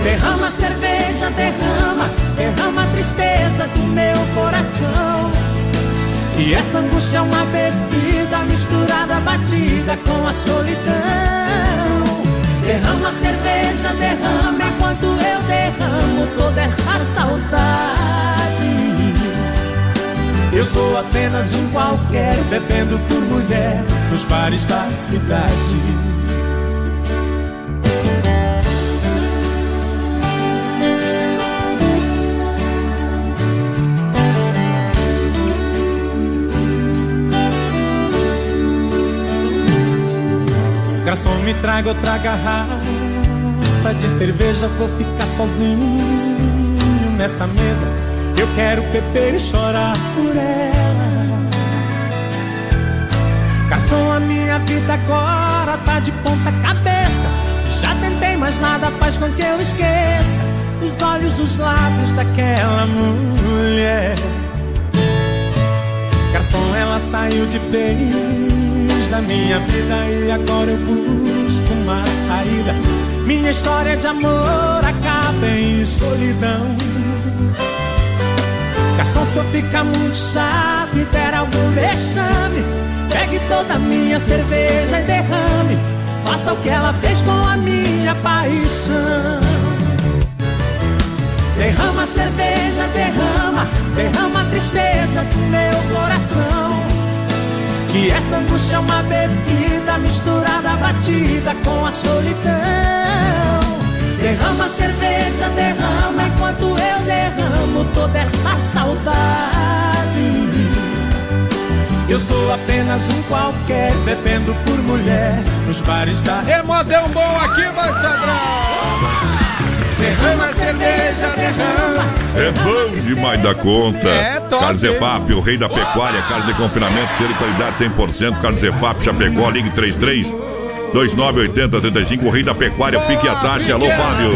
Derrama cerveja, derrama, derrama a tristeza do meu coração. E essa angústia é uma bebida misturada, batida com a solidão. Derrama a cerveja, derrama enquanto eu derramo toda essa saudade. Eu sou apenas um qualquer, bebendo por mulher nos bares da cidade. Garçom, me traga outra garrafa de cerveja, vou ficar sozinho nessa mesa. Eu quero beber e chorar por ela. Garçom, a minha vida agora tá de ponta cabeça. Já tentei, mas nada faz com que eu esqueça os olhos, os lábios daquela mulher. Garçom, ela saiu de vez da minha vida e agora eu busco uma saída. Minha história de amor acaba em solidão. Garçom, se eu ficar muito chato e der algum vexame, pegue toda a minha cerveja e derrame. Faça o que ela fez com a minha paixão. Derrama a cerveja, derrama, derrama a tristeza do meu coração. Que essa angústia é uma bebida misturada, batida com a solidão. Derrama a cerveja, derrama enquanto eu derramo toda essa saudade. Eu sou apenas um qualquer, bebendo por mulher nos bares da cidade. É um bom aqui, vai, Sadrão! Derrama cerveja, derrama. É bom demais da conta. É, top. O rei da pecuária, casa de confinamento, de qualidade 100%. Carlos Efap, Chapecó, ligue 33 2980 35, o rei da pecuária, pique à tarde. Alô, Fábio.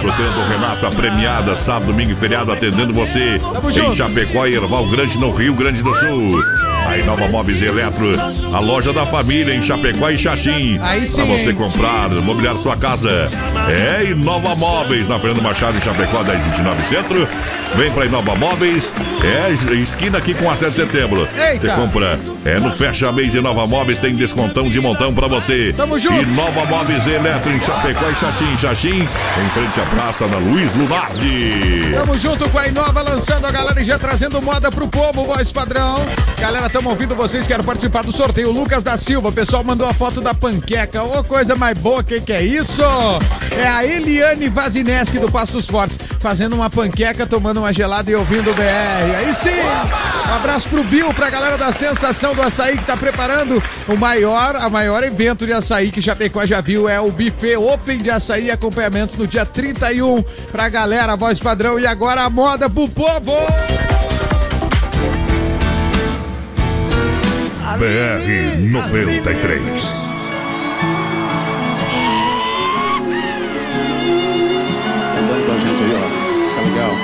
Fruteirando Renata, premiada, sábado, domingo e feriado, atendendo você em. Chapecó e Erval Grande, no Rio Grande do Sul. A Inova Móveis e Eletro, a loja da família em Chapecó e Xaxim. Pra você comprar, mobiliar sua casa. É Inova Móveis, na Fernando Machado, em Chapecó, 1029 Centro. Vem pra Inova Móveis, é esquina aqui com a 7 de setembro. Você compra, é no Fecha Mês Inova Móveis, tem descontão de montão pra você. Tamo junto. Inova Móveis e Eletro em Chapecó e Xaxim, Xaxim, em frente à praça na Luiz Lunardi. Tamo junto com a Inova, lançando a galera e já trazendo moda pro povo, voz padrão. Galera, tamo ouvindo vocês, quero participar do sorteio. Lucas da Silva, o pessoal mandou a foto da panqueca. Ô, coisa mais boa, que que é isso? É a Eliane Vazineski do Pastos Fortes, fazendo uma panqueca, tomando uma gelada e ouvindo o BR. Aí sim! Um abraço pro Bill, pra galera da Sensação do Açaí que tá preparando o maior, a maior evento de açaí que Chapecó já viu. É o buffet Open de açaí e acompanhamentos no dia 31 pra galera, voz padrão. E agora a moda pro povo! BR 93. Andando com a gente aí, ó. Tá legal.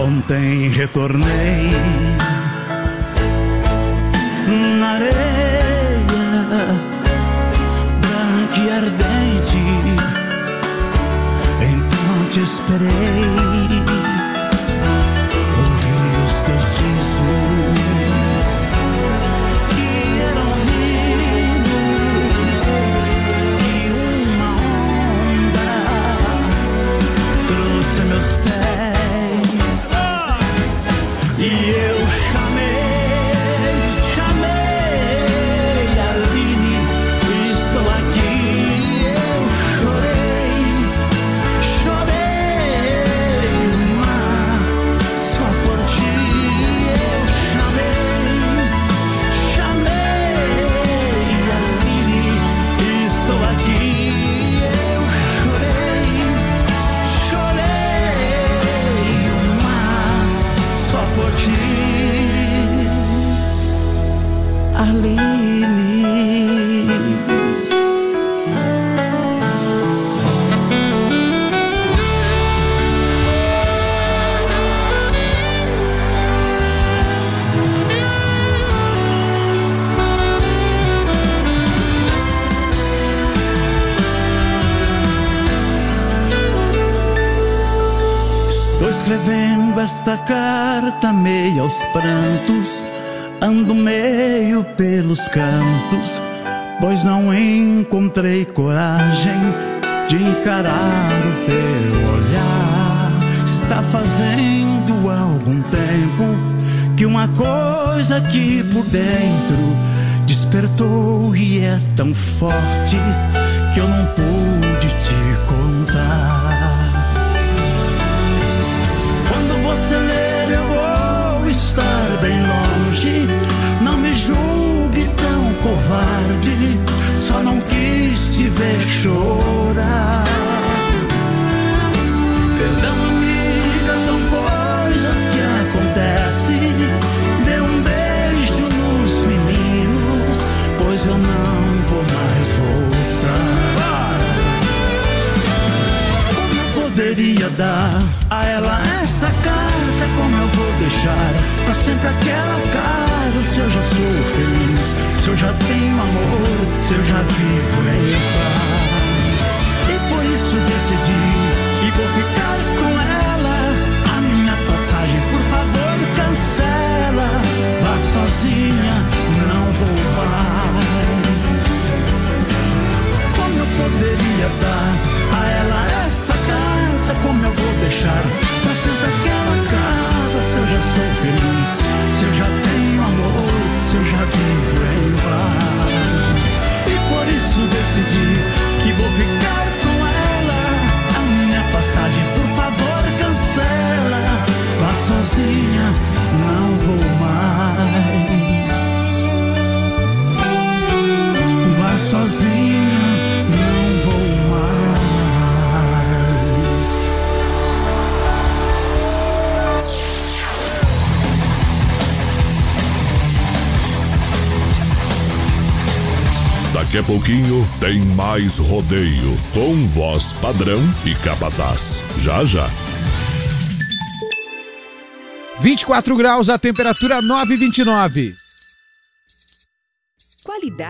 Ontem retornei na areia branca e ardente. Então te esperei. Aline. Estou escrevendo esta carta meio aos prantos, ando meio pelos cantos, pois não encontrei coragem de encarar o teu olhar. Está fazendo algum tempo que uma coisa aqui por dentro despertou e é tão forte que eu não pude te contar. Só não quis te ver chorar. Perdão, amiga, são coisas que acontecem. Dê um beijo nos meninos, pois eu não vou mais voltar. Como eu poderia dar a ela essa carta? Como eu vou deixar pra sempre aquela casa? Se eu já sou feliz, se eu já tenho amor, se eu já vivo em paz. E por isso decidi que vou ficar com ela. A minha passagem, por favor, cancela. Vá sozinha, não vou mais. Como eu poderia dar a ela essa carta? Como eu vou deixar pra sempre aquela casa? Se eu já sou feliz, se eu já tenho sozinha não vou mais. Vá sozinha, não vou mais. Daqui a pouquinho tem mais rodeio com voz padrão e capataz. Já já. 24 graus, a temperatura 9,29.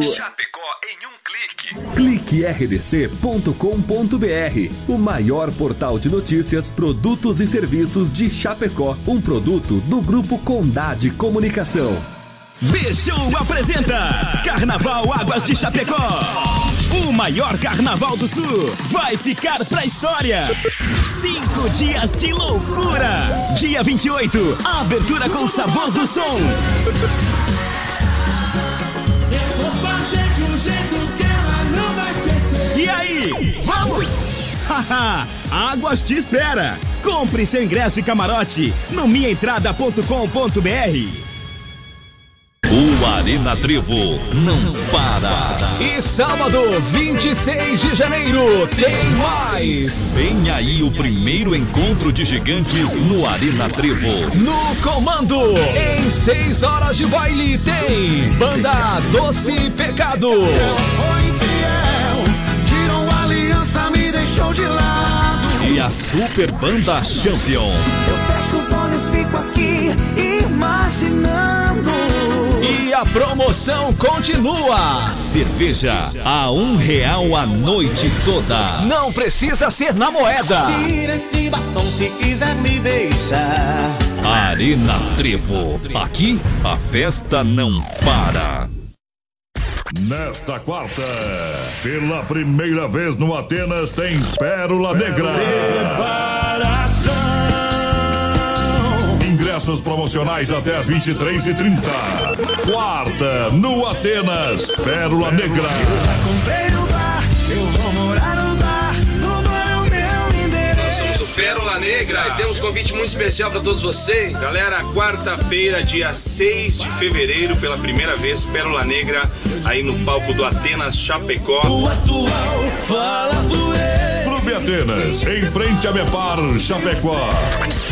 3328-3100. Chapecó em um clique. Clique rdc.com.br, o maior portal de notícias, produtos e serviços de Chapecó, um produto do grupo Condade Comunicação. Bichou apresenta Carnaval Águas de Chapecó. O maior carnaval do sul vai ficar pra história. Cinco dias de loucura. Dia 28, abertura com sabor do som. E aí, vamos? Haha, Águas te espera. Compre seu ingresso e camarote no minhaentrada.com.br. O Arena Trevo não para. E sábado, 26 de janeiro, tem mais. Vem aí o primeiro encontro de gigantes no Arena Trevo. No comando, em 6 horas de baile, tem Banda Doce Pecado. Deixou de lado. E a Super Banda Champion. Eu fecho os olhos, fico aqui imaginando. E a promoção continua. Cerveja a um real a noite toda. Não precisa ser na moeda. Tira esse batom se quiser me deixar. Arena Trevo. Aqui a festa não para. Nesta quarta, pela primeira vez no Atenas, tem Pérola Negra. Ingressos promocionais até as 23h30. Quarta, no Atenas, Pérola Negra. O bar, Pérola Negra e temos um convite muito especial para todos vocês. Galera, quarta-feira, dia 6 de fevereiro, pela primeira vez, Pérola Negra, aí no palco do Atenas Chapecó. O atual fala por ele. Clube Atenas, em frente a Mepar, Chapecó.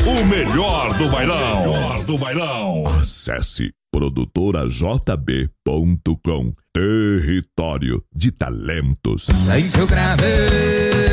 O melhor do bailão. Melhor do bailão. Acesse produtorajb.com. Território de talentos. Sente o grave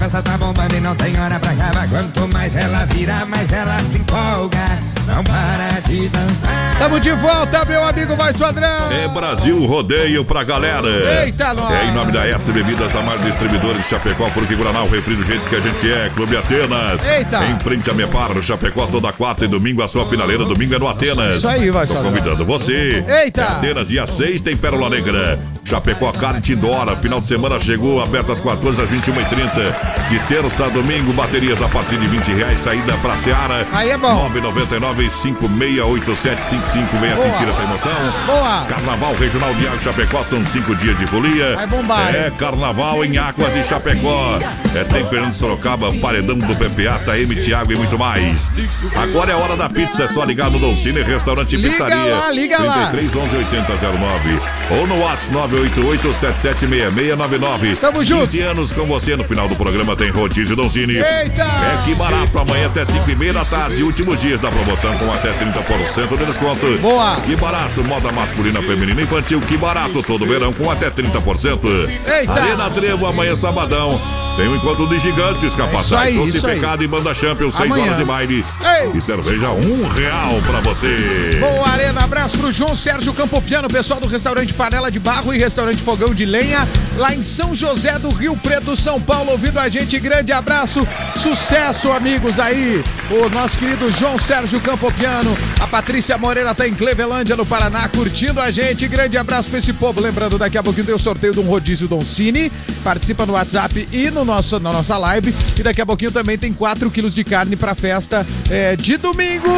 festa tá bombando e não tem hora pra acabar Quanto mais ela vira, mais ela se empolga Não para de dançar Tamo de volta, meu amigo Voz Padrão. É Brasil Rodeio pra galera. Eita, nós. É em nome da S Bebidas, a mais distribuidores de Chapecó, Fruque Guaraná, o refri do jeito que a gente é. Clube Atenas. Eita. Em frente a Mepar, Chapecó, toda quarta e domingo, a sua finaleira. Domingo é no Atenas. Isso aí, Voz Tô convidando você. Eita. É Atenas, dia 6 tem Pérola Negra. Chapecó, Carne Tindora. Final de semana chegou, aberto às 14 às 21h30. De terça a domingo, baterias a partir de 20 reais. Saída pra Seara. Aí é bom. 999 568755 Venha Boa. sentir essa emoção. Boa. Carnaval Regional de Água Chapecó são cinco dias de folia. Vai bombar, É hein? carnaval em Águas de Chapecó. É, tem Fernando Sorocaba, Paredão do PPA, Taeme, Thiago e muito mais. Agora é hora da pizza, é só ligar no Dolcine Restaurante e Liga Pizzaria. lá, liga lá. 33 11 80 09 ou no WhatsApp 988 776699. Tamo junto. 15 anos com você no final do programa tem rodízio Dolcine. Eita! É que barato, amanhã até 5 e meia da tarde, últimos dias da promoção com até 30% de desconto. Boa. Que barato, moda masculina, feminina e infantil, que barato, todo verão com até 30%. Eita. Arena Trevo, amanhã sabadão. Tem um encontro de gigantes, Isso capataz. aí, Doce. Pecado e Banda Champions, 6 Amanhã. horas de baile. Ei. E cerveja um real pra você. Boa, Arena. Abraço pro João Sérgio Campopiano, pessoal do restaurante Panela de Barro e restaurante Fogão de Lenha, lá em São José do Rio Preto, São Paulo, ouvindo a gente. Grande abraço, sucesso, amigos aí. O nosso querido João Sérgio Campopiano A Patrícia Moreira tá em Clevelândia, no Paraná, curtindo a gente. Grande abraço pra esse povo. Lembrando, daqui a pouquinho tem o sorteio de um rodízio Don Cine. Participa no WhatsApp e no nosso, na nossa live. E daqui a pouquinho também tem 4 quilos de carne pra festa é, de domingo.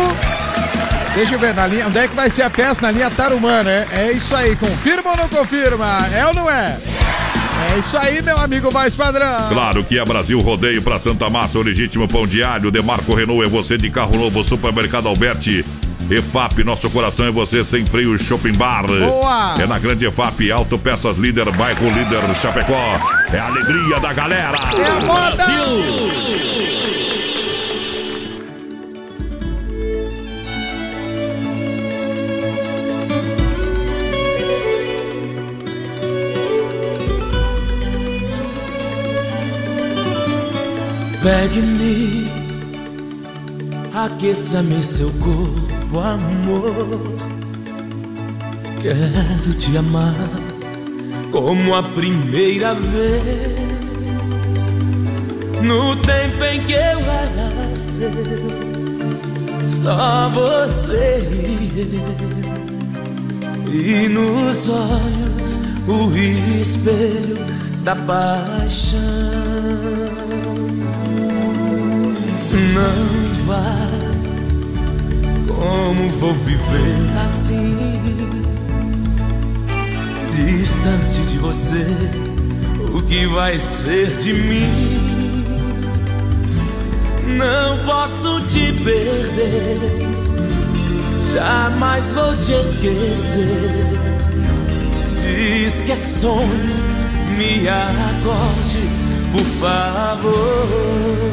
Deixa eu ver, na linha, onde é que vai ser a festa? Na linha Tarumã, né? É isso aí, confirma ou não confirma? É ou não é? É isso aí, meu amigo mais padrão. Claro que é Brasil Rodeio para Santa Massa, o legítimo pão diário. Demarco Renault é você de carro novo, Supermercado Alberti. EFAP, nosso coração é você sem freio Shopping Bar. Boa! É na grande EFAP, Autopeças Líder, bairro Líder Chapecó. É a alegria da galera. É a moda! Pegue-me, aqueça-me seu corpo, amor. Quero te amar como a primeira vez. No tempo em que eu era seu, só você e eu. E nos olhos o espelho da paixão. Não vai, como vou viver assim? Distante de você, o que vai ser de mim? Não posso te perder, jamais vou te esquecer. Diz que é sonho, me acorde, por favor.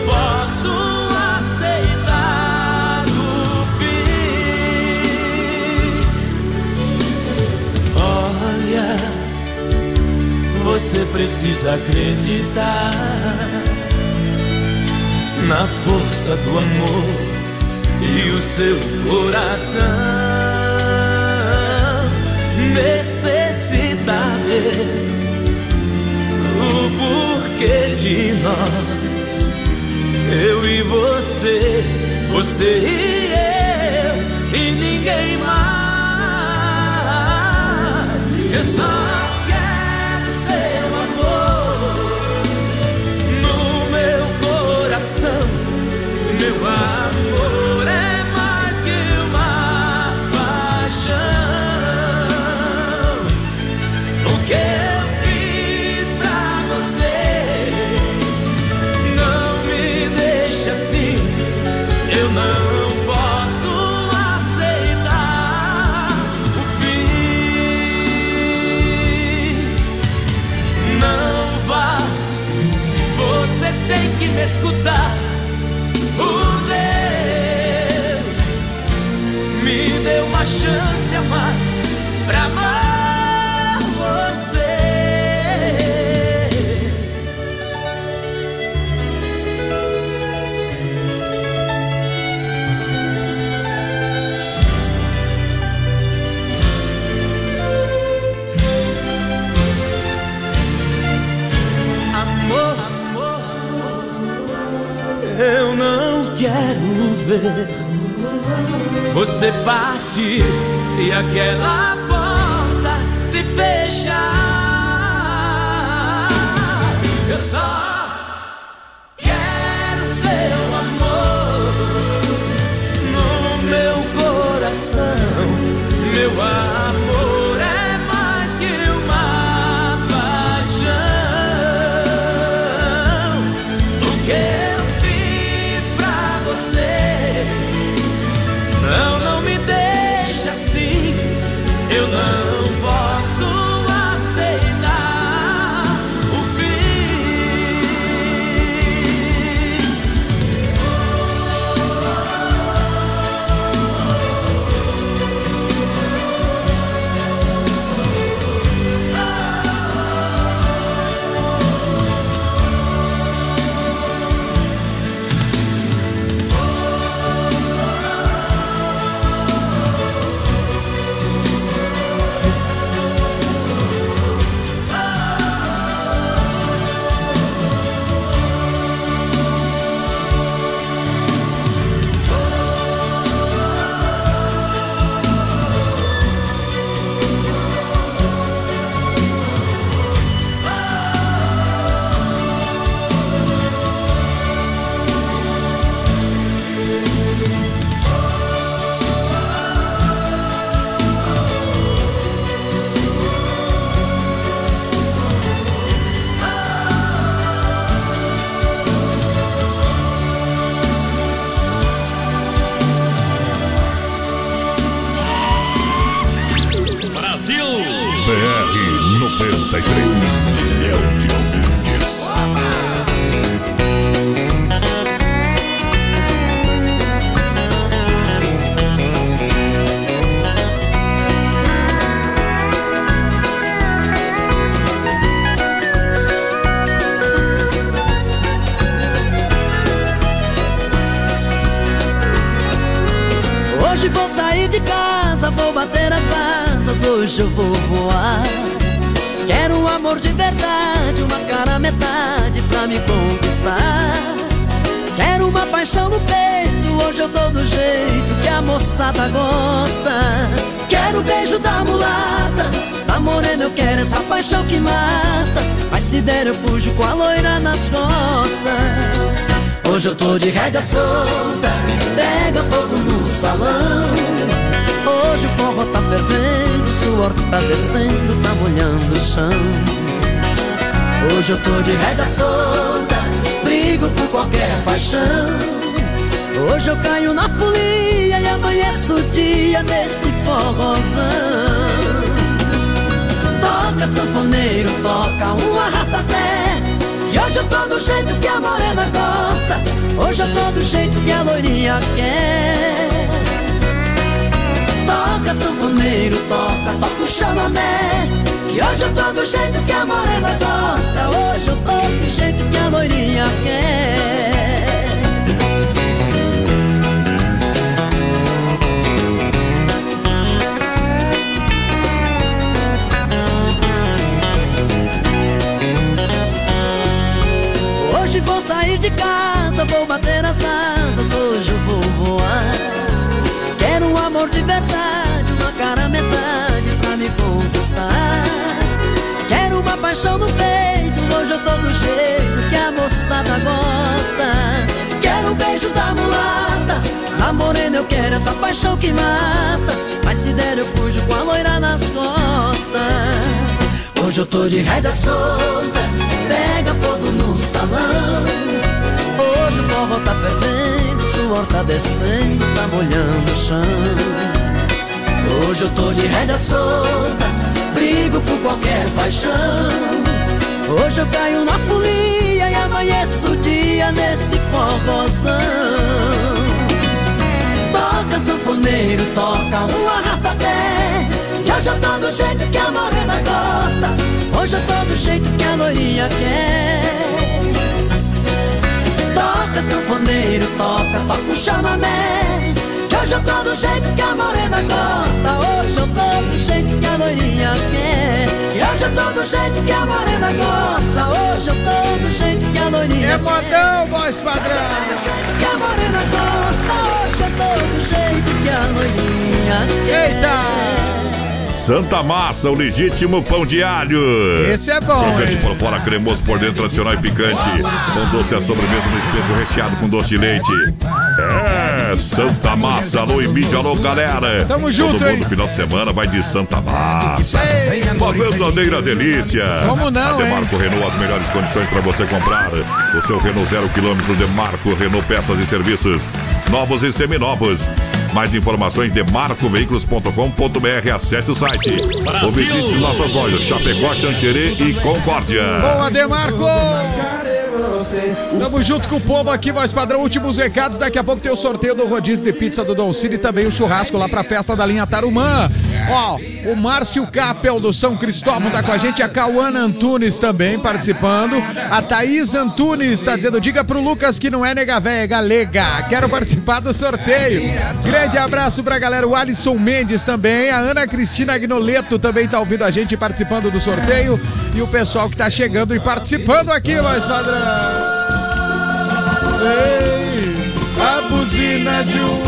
você precisa acreditar na força do amor e o seu coração necessita ver o porquê de nós, eu e você, você e eu e ninguém mais. Eu só escutar. Por Deus, me dê uma chance a mais pra amar você partir e aquela porta se fechar. Eu só Hoje eu tô do jeito que a loirinha quer. Toca sanfoneiro, toca, toca o chamamé. E hoje eu tô do jeito que a morena gosta. Hoje eu tô do jeito que a loirinha quer. Hoje vou sair de casa, asas, hoje eu vou voar. Quero um amor de verdade, uma cara metade pra me conquistar. Quero uma paixão no peito, hoje eu tô do jeito que a moçada gosta. Quero um beijo da mulata, da morena eu quero essa paixão que mata. Mas se der eu fujo com a loira nas costas. Hoje eu tô de rédeas soltas, pega fogo no salão. Forró tá fervendo, suor tá descendo, tá molhando o chão. Hoje eu tô de rédeas soltas, brigo por qualquer paixão. Hoje eu caio na folia e amanheço o dia nesse forrozão. Toca sanfoneiro, toca um arrasta-pé. Que hoje eu tô do jeito que a morena gosta. Hoje eu tô do jeito que a loirinha quer. Toca sanfoneiro, toca, toca o chamamé. Que hoje eu tô do jeito que a morena gosta. Hoje eu tô do jeito que a loirinha quer. E hoje eu tô do jeito que a morena gosta. Hoje eu tô do jeito que a loirinha É modão, voz padrão. que a morena gosta. Hoje eu tô do jeito que a loirinha quer. Eita! Santa Massa, o legítimo pão de alho. Esse é bom, Crocante hein? por fora, cremoso por dentro, tradicional e picante. Com doce a sobremesa no espeto recheado com doce de leite. É, Santa Massa, alô e mídia, alô galera. Tamo junto, Todo mundo hein? final de semana vai de Santa Massa. Uma verdadeira delícia. Como não, A Demarco Renault, as melhores condições para você comprar. O seu Renault zero quilômetro Demarco Renault Peças e Serviços. Novos e seminovos. Mais informações de marcoveículos.com.br. Acesse o site. Ou visite nossas lojas Chapecó, Xanxerê e Concórdia. Boa, Demarco! Tamo junto com o povo aqui, voz padrão. Últimos recados. Daqui a pouco tem o sorteio do rodízio de pizza do Dolcine e também o churrasco lá pra festa da linha Tarumã. Ó, o Márcio Capel do São Cristóvão tá com a gente. A Cauana Antunes também participando. A Thaís Antunes tá dizendo: diga pro Lucas que não é nega véia, é galega. Quero participar do sorteio. Grande abraço pra galera. O Alisson Mendes também. A Ana Cristina Agnoleto também tá ouvindo a gente participando do sorteio. E o pessoal que tá chegando e participando aqui, voz padrão. Ei,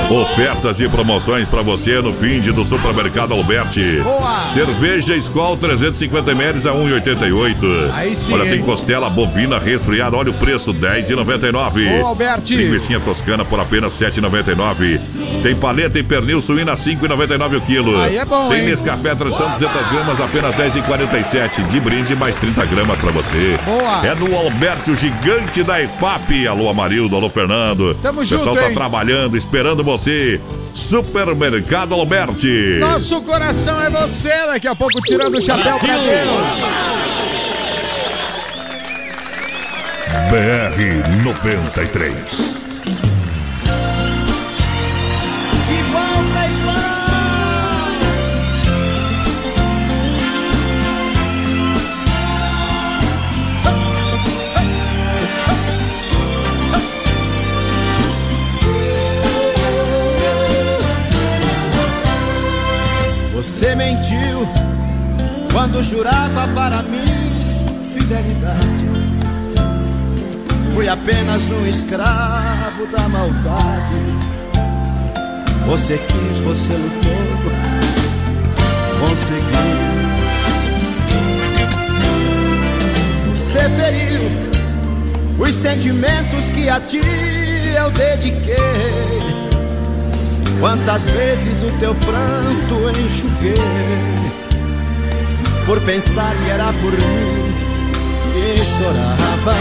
Ofertas e promoções para você no fim de do Supermercado Alberti. Boa! Cerveja Skol 350ml a 1,88. Aí sim, Olha, tem costela bovina resfriada. Olha o preço, 10,99. Boa, Alberti! Linguiça toscana por apenas 7,99. Tem paleta e pernil suína 5,99 o quilo. Aí é bom, Tem hein? Nescafé tradição 200 gramas apenas 10,47. De brinde mais 30 gramas para você. Boa! É no Alberti, o gigante da EFAP. Alô, Amarildo, alô, Fernando. Tamo O pessoal junto, tá hein? trabalhando, esperando você. Supermercado Alberti. Nosso coração é você. Daqui a pouco tirando o chapéu pra Deus. BR 93. Quando jurava para mim fidelidade. Fui apenas um escravo da maldade. Você quis, você lutou, conseguiu. Você feriu os sentimentos que a ti eu dediquei. Quantas vezes o teu pranto enxuguei por pensar que era por mim que chorava.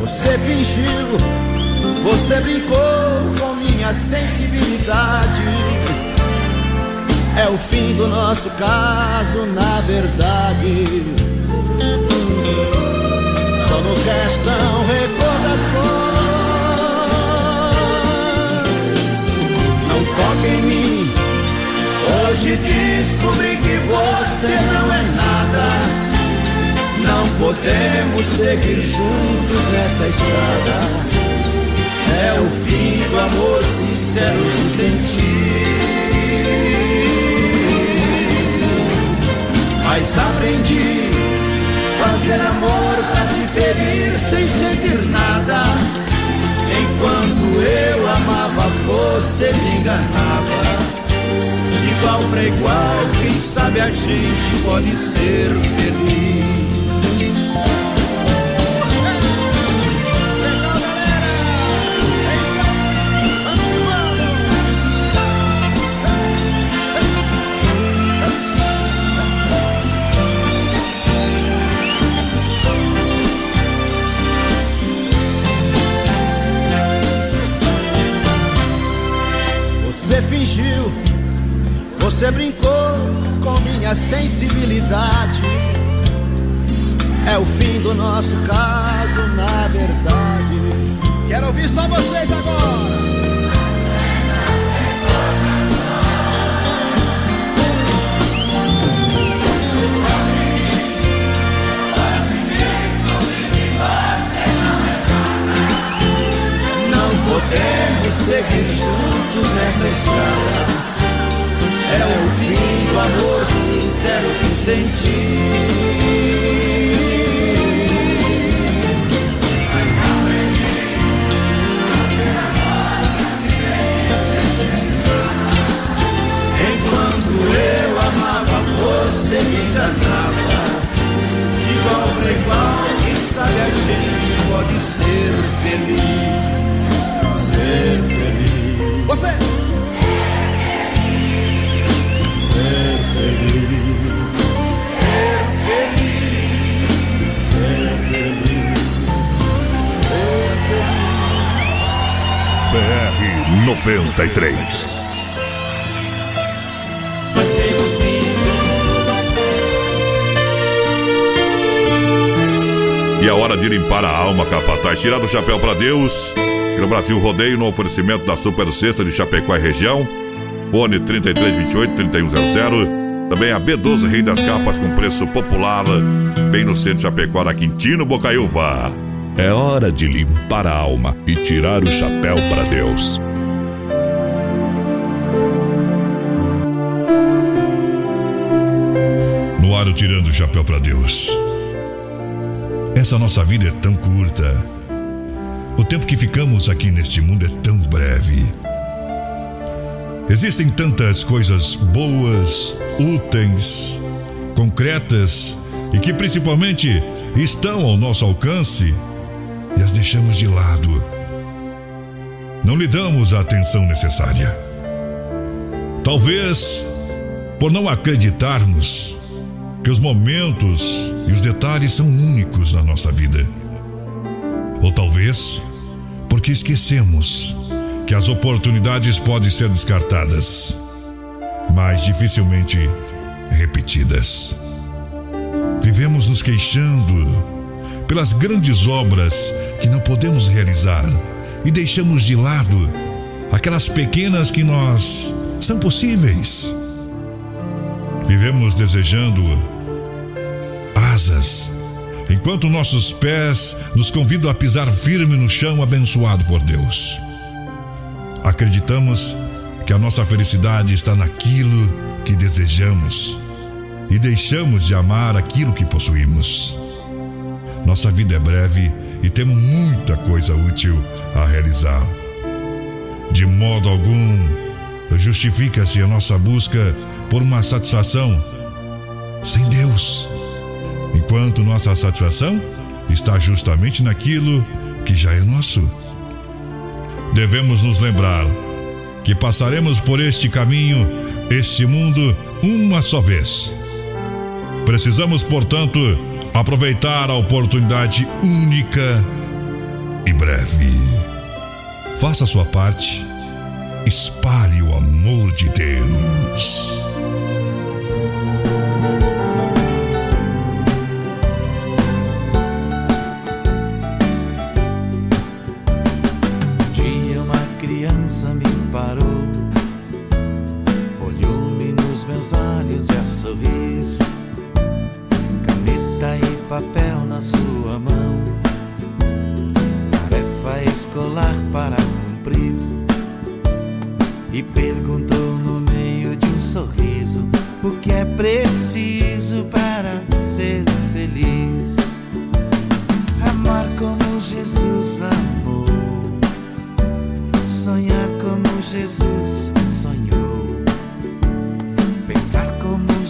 Você fingiu, você brincou com minha sensibilidade. É o fim do nosso caso, na verdade. Só nos restam recordações. Não toque em mim. Hoje descobri que você não é nada. Não podemos seguir juntos nessa estrada. É o fim do amor sincero que senti. Mas aprendi fazer amor pra te ferir sem sentir nada. Enquanto eu amava, você me enganava. De igual pra igual, quem sabe a gente pode ser feliz. Você brincou com minha sensibilidade. É o fim do nosso caso, na verdade. Quero ouvir só vocês agora. Não podemos seguir juntos nessa estrada. É o fim do amor sincero que senti. Eu amava, você me enganava. Igual pra igual, quem sabe a gente pode ser feliz. Ser feliz. Vocês! 93. E a hora de limpar a alma, capataz. Tirar do chapéu para Deus. No Brasil Rodeio, no oferecimento da Super Sexta de Chapecó e região. Fone 3328-3100. Também a B12 Rei das Capas com preço popular. Bem no centro de Chapecó, na Quintino Bocaiúva. É hora de limpar a alma e tirar o chapéu para Deus. Tirando o chapéu para Deus. Essa nossa vida é tão curta. O tempo que ficamos aqui neste mundo é tão breve. Existem tantas coisas boas, úteis, concretas e que principalmente estão ao nosso alcance e as deixamos de lado. Não lhe damos a atenção necessária. Talvez por não acreditarmos que os momentos e os detalhes são únicos na nossa vida. Ou talvez porque esquecemos que as oportunidades podem ser descartadas, mas dificilmente repetidas. Vivemos nos queixando pelas grandes obras que não podemos realizar e deixamos de lado aquelas pequenas que nós são possíveis. Vivemos desejando asas, enquanto nossos pés nos convidam a pisar firme no chão abençoado por Deus. Acreditamos que a nossa felicidade está naquilo que desejamos e deixamos de amar aquilo que possuímos. Nossa vida é breve e temos muita coisa útil a realizar. De modo algum, justifica-se a nossa busca por uma satisfação sem Deus, enquanto nossa satisfação está justamente naquilo que já é nosso. Devemos nos lembrar que passaremos por este caminho, este mundo, uma só vez. Precisamos, portanto, aproveitar a oportunidade única e breve. Faça a sua parte, espalhe o amor de Deus. Sorrir, caneta e papel na sua mão, tarefa escolar para cumprir, e perguntou no meio de um sorriso o que é preciso para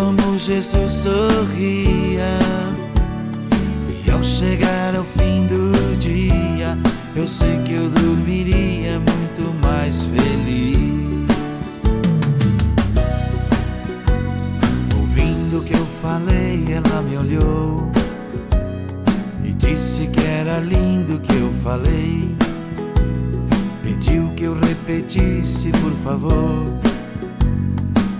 como Jesus sorria. E ao chegar ao fim do dia, eu sei que eu dormiria muito mais feliz. Ouvindo o que eu falei, ela me olhou e disse que era lindo o que eu falei. Pediu que eu repetisse, por favor,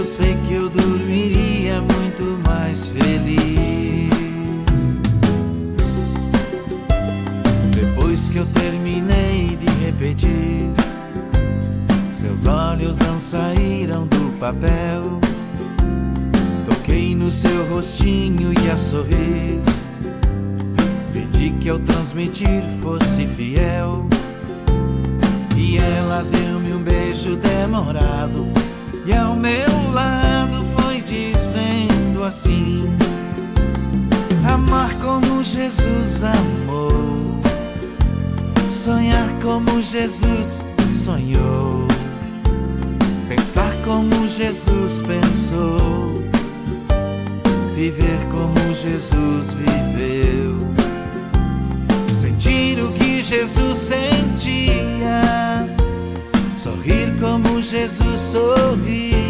eu sei que eu dormiria muito mais feliz. Depois que eu terminei de repetir, seus olhos não saíram do papel. Toquei no seu rostinho e a sorrir. Pedi que ao transmitir fosse fiel. E ela deu-me um beijo demorado. E ao lado foi dizendo assim: Amar como Jesus amou. Sonhar como Jesus sonhou. Pensar como Jesus pensou. Viver como Jesus viveu. Sentir o que Jesus sentia. Sorrir como Jesus sorria.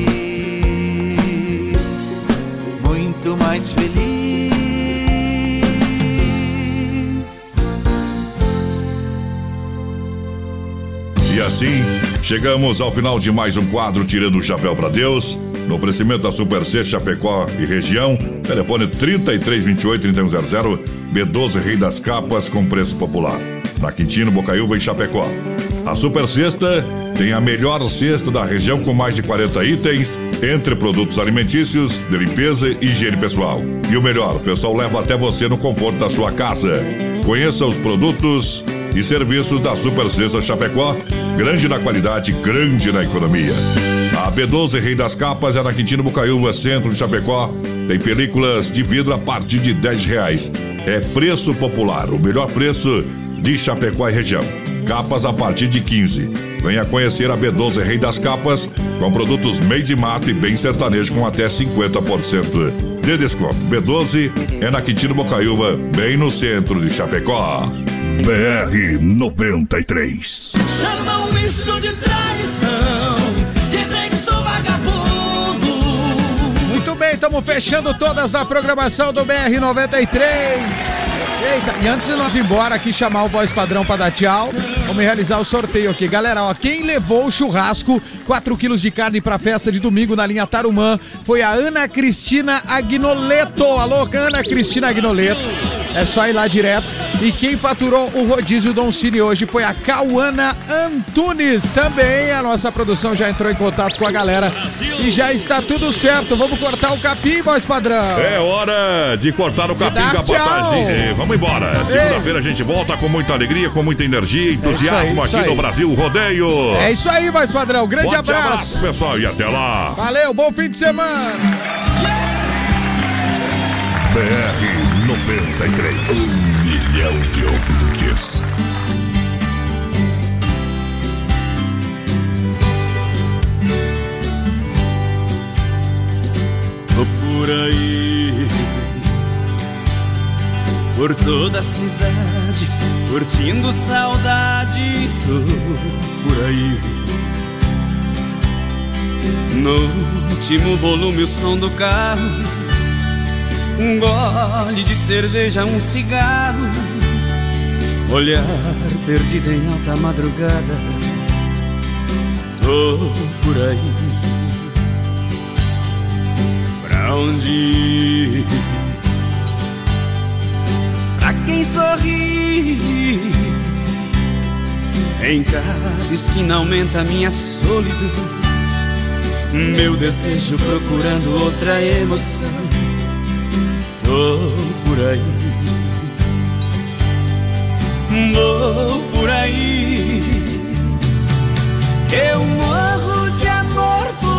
Mais feliz. E assim, chegamos ao final de mais um quadro Tirando o Chapéu para Deus. No oferecimento da Super C Chapecó e região, telefone 3328-3100, B12 Rei das Capas com preço popular. Na Quintino, Bocaiúva e Chapecó. A Super Sexta tem a melhor cesta da região com mais de 40 itens, entre produtos alimentícios, de limpeza e higiene pessoal. E o melhor, o pessoal leva até você no conforto da sua casa. Conheça os produtos e serviços da Super Cesta Chapecó, grande na qualidade, grande na economia. A B12 Rei das Capas é na Quintino Bucaiúva, centro de Chapecó. Tem películas de vidro a partir de 10 reais. É preço popular, o melhor preço de Chapecó e região. Capas a partir de 15. Venha conhecer a B12 Rei das Capas, com produtos meio de mato e bem sertanejo com até 50% de desconto. B12 é na Quintino Bocaiúva, bem no centro de Chapecó. BR 93. Chamam isso de traição. Dizem que sou vagabundo. Muito bem, estamos fechando todas a programação do BR-93. Eita, e antes de nós ir embora aqui chamar o voz padrão para dar tchau, vamos realizar o sorteio aqui. Galera, ó, quem levou o churrasco, 4 quilos de carne pra festa de domingo na linha Tarumã, foi a Ana Cristina Agnoleto. Alô, Ana Cristina Agnoleto. É só ir lá direto. E quem faturou o rodízio Don Cine hoje foi a Cauana Antunes. Também a nossa produção já entrou em contato com a galera e já está tudo certo. Vamos cortar o capim, voz padrão. É hora de cortar o capim com a. É, Vamos embora. Segunda-feira a gente volta com muita alegria, com muita energia, entusiasmo isso aqui aí. no Brasil Rodeio. É isso aí, voz padrão. Grande Forte abraço. abraço, pessoal, e até lá. Valeu, bom fim de semana. BR 93. Um milhão de ouvintes. Tô por aí, por toda a cidade, curtindo saudade. Tô por aí. No último volume, o som do carro. Um gole de cerveja, um cigarro. Olhar perdido em alta madrugada. Tô por aí. Pra onde ir? Pra quem sorri Em cada esquina aumenta minha solidão Meu desejo procurando outra emoção Vou por aí. Vou por aí. Eu morro de amor por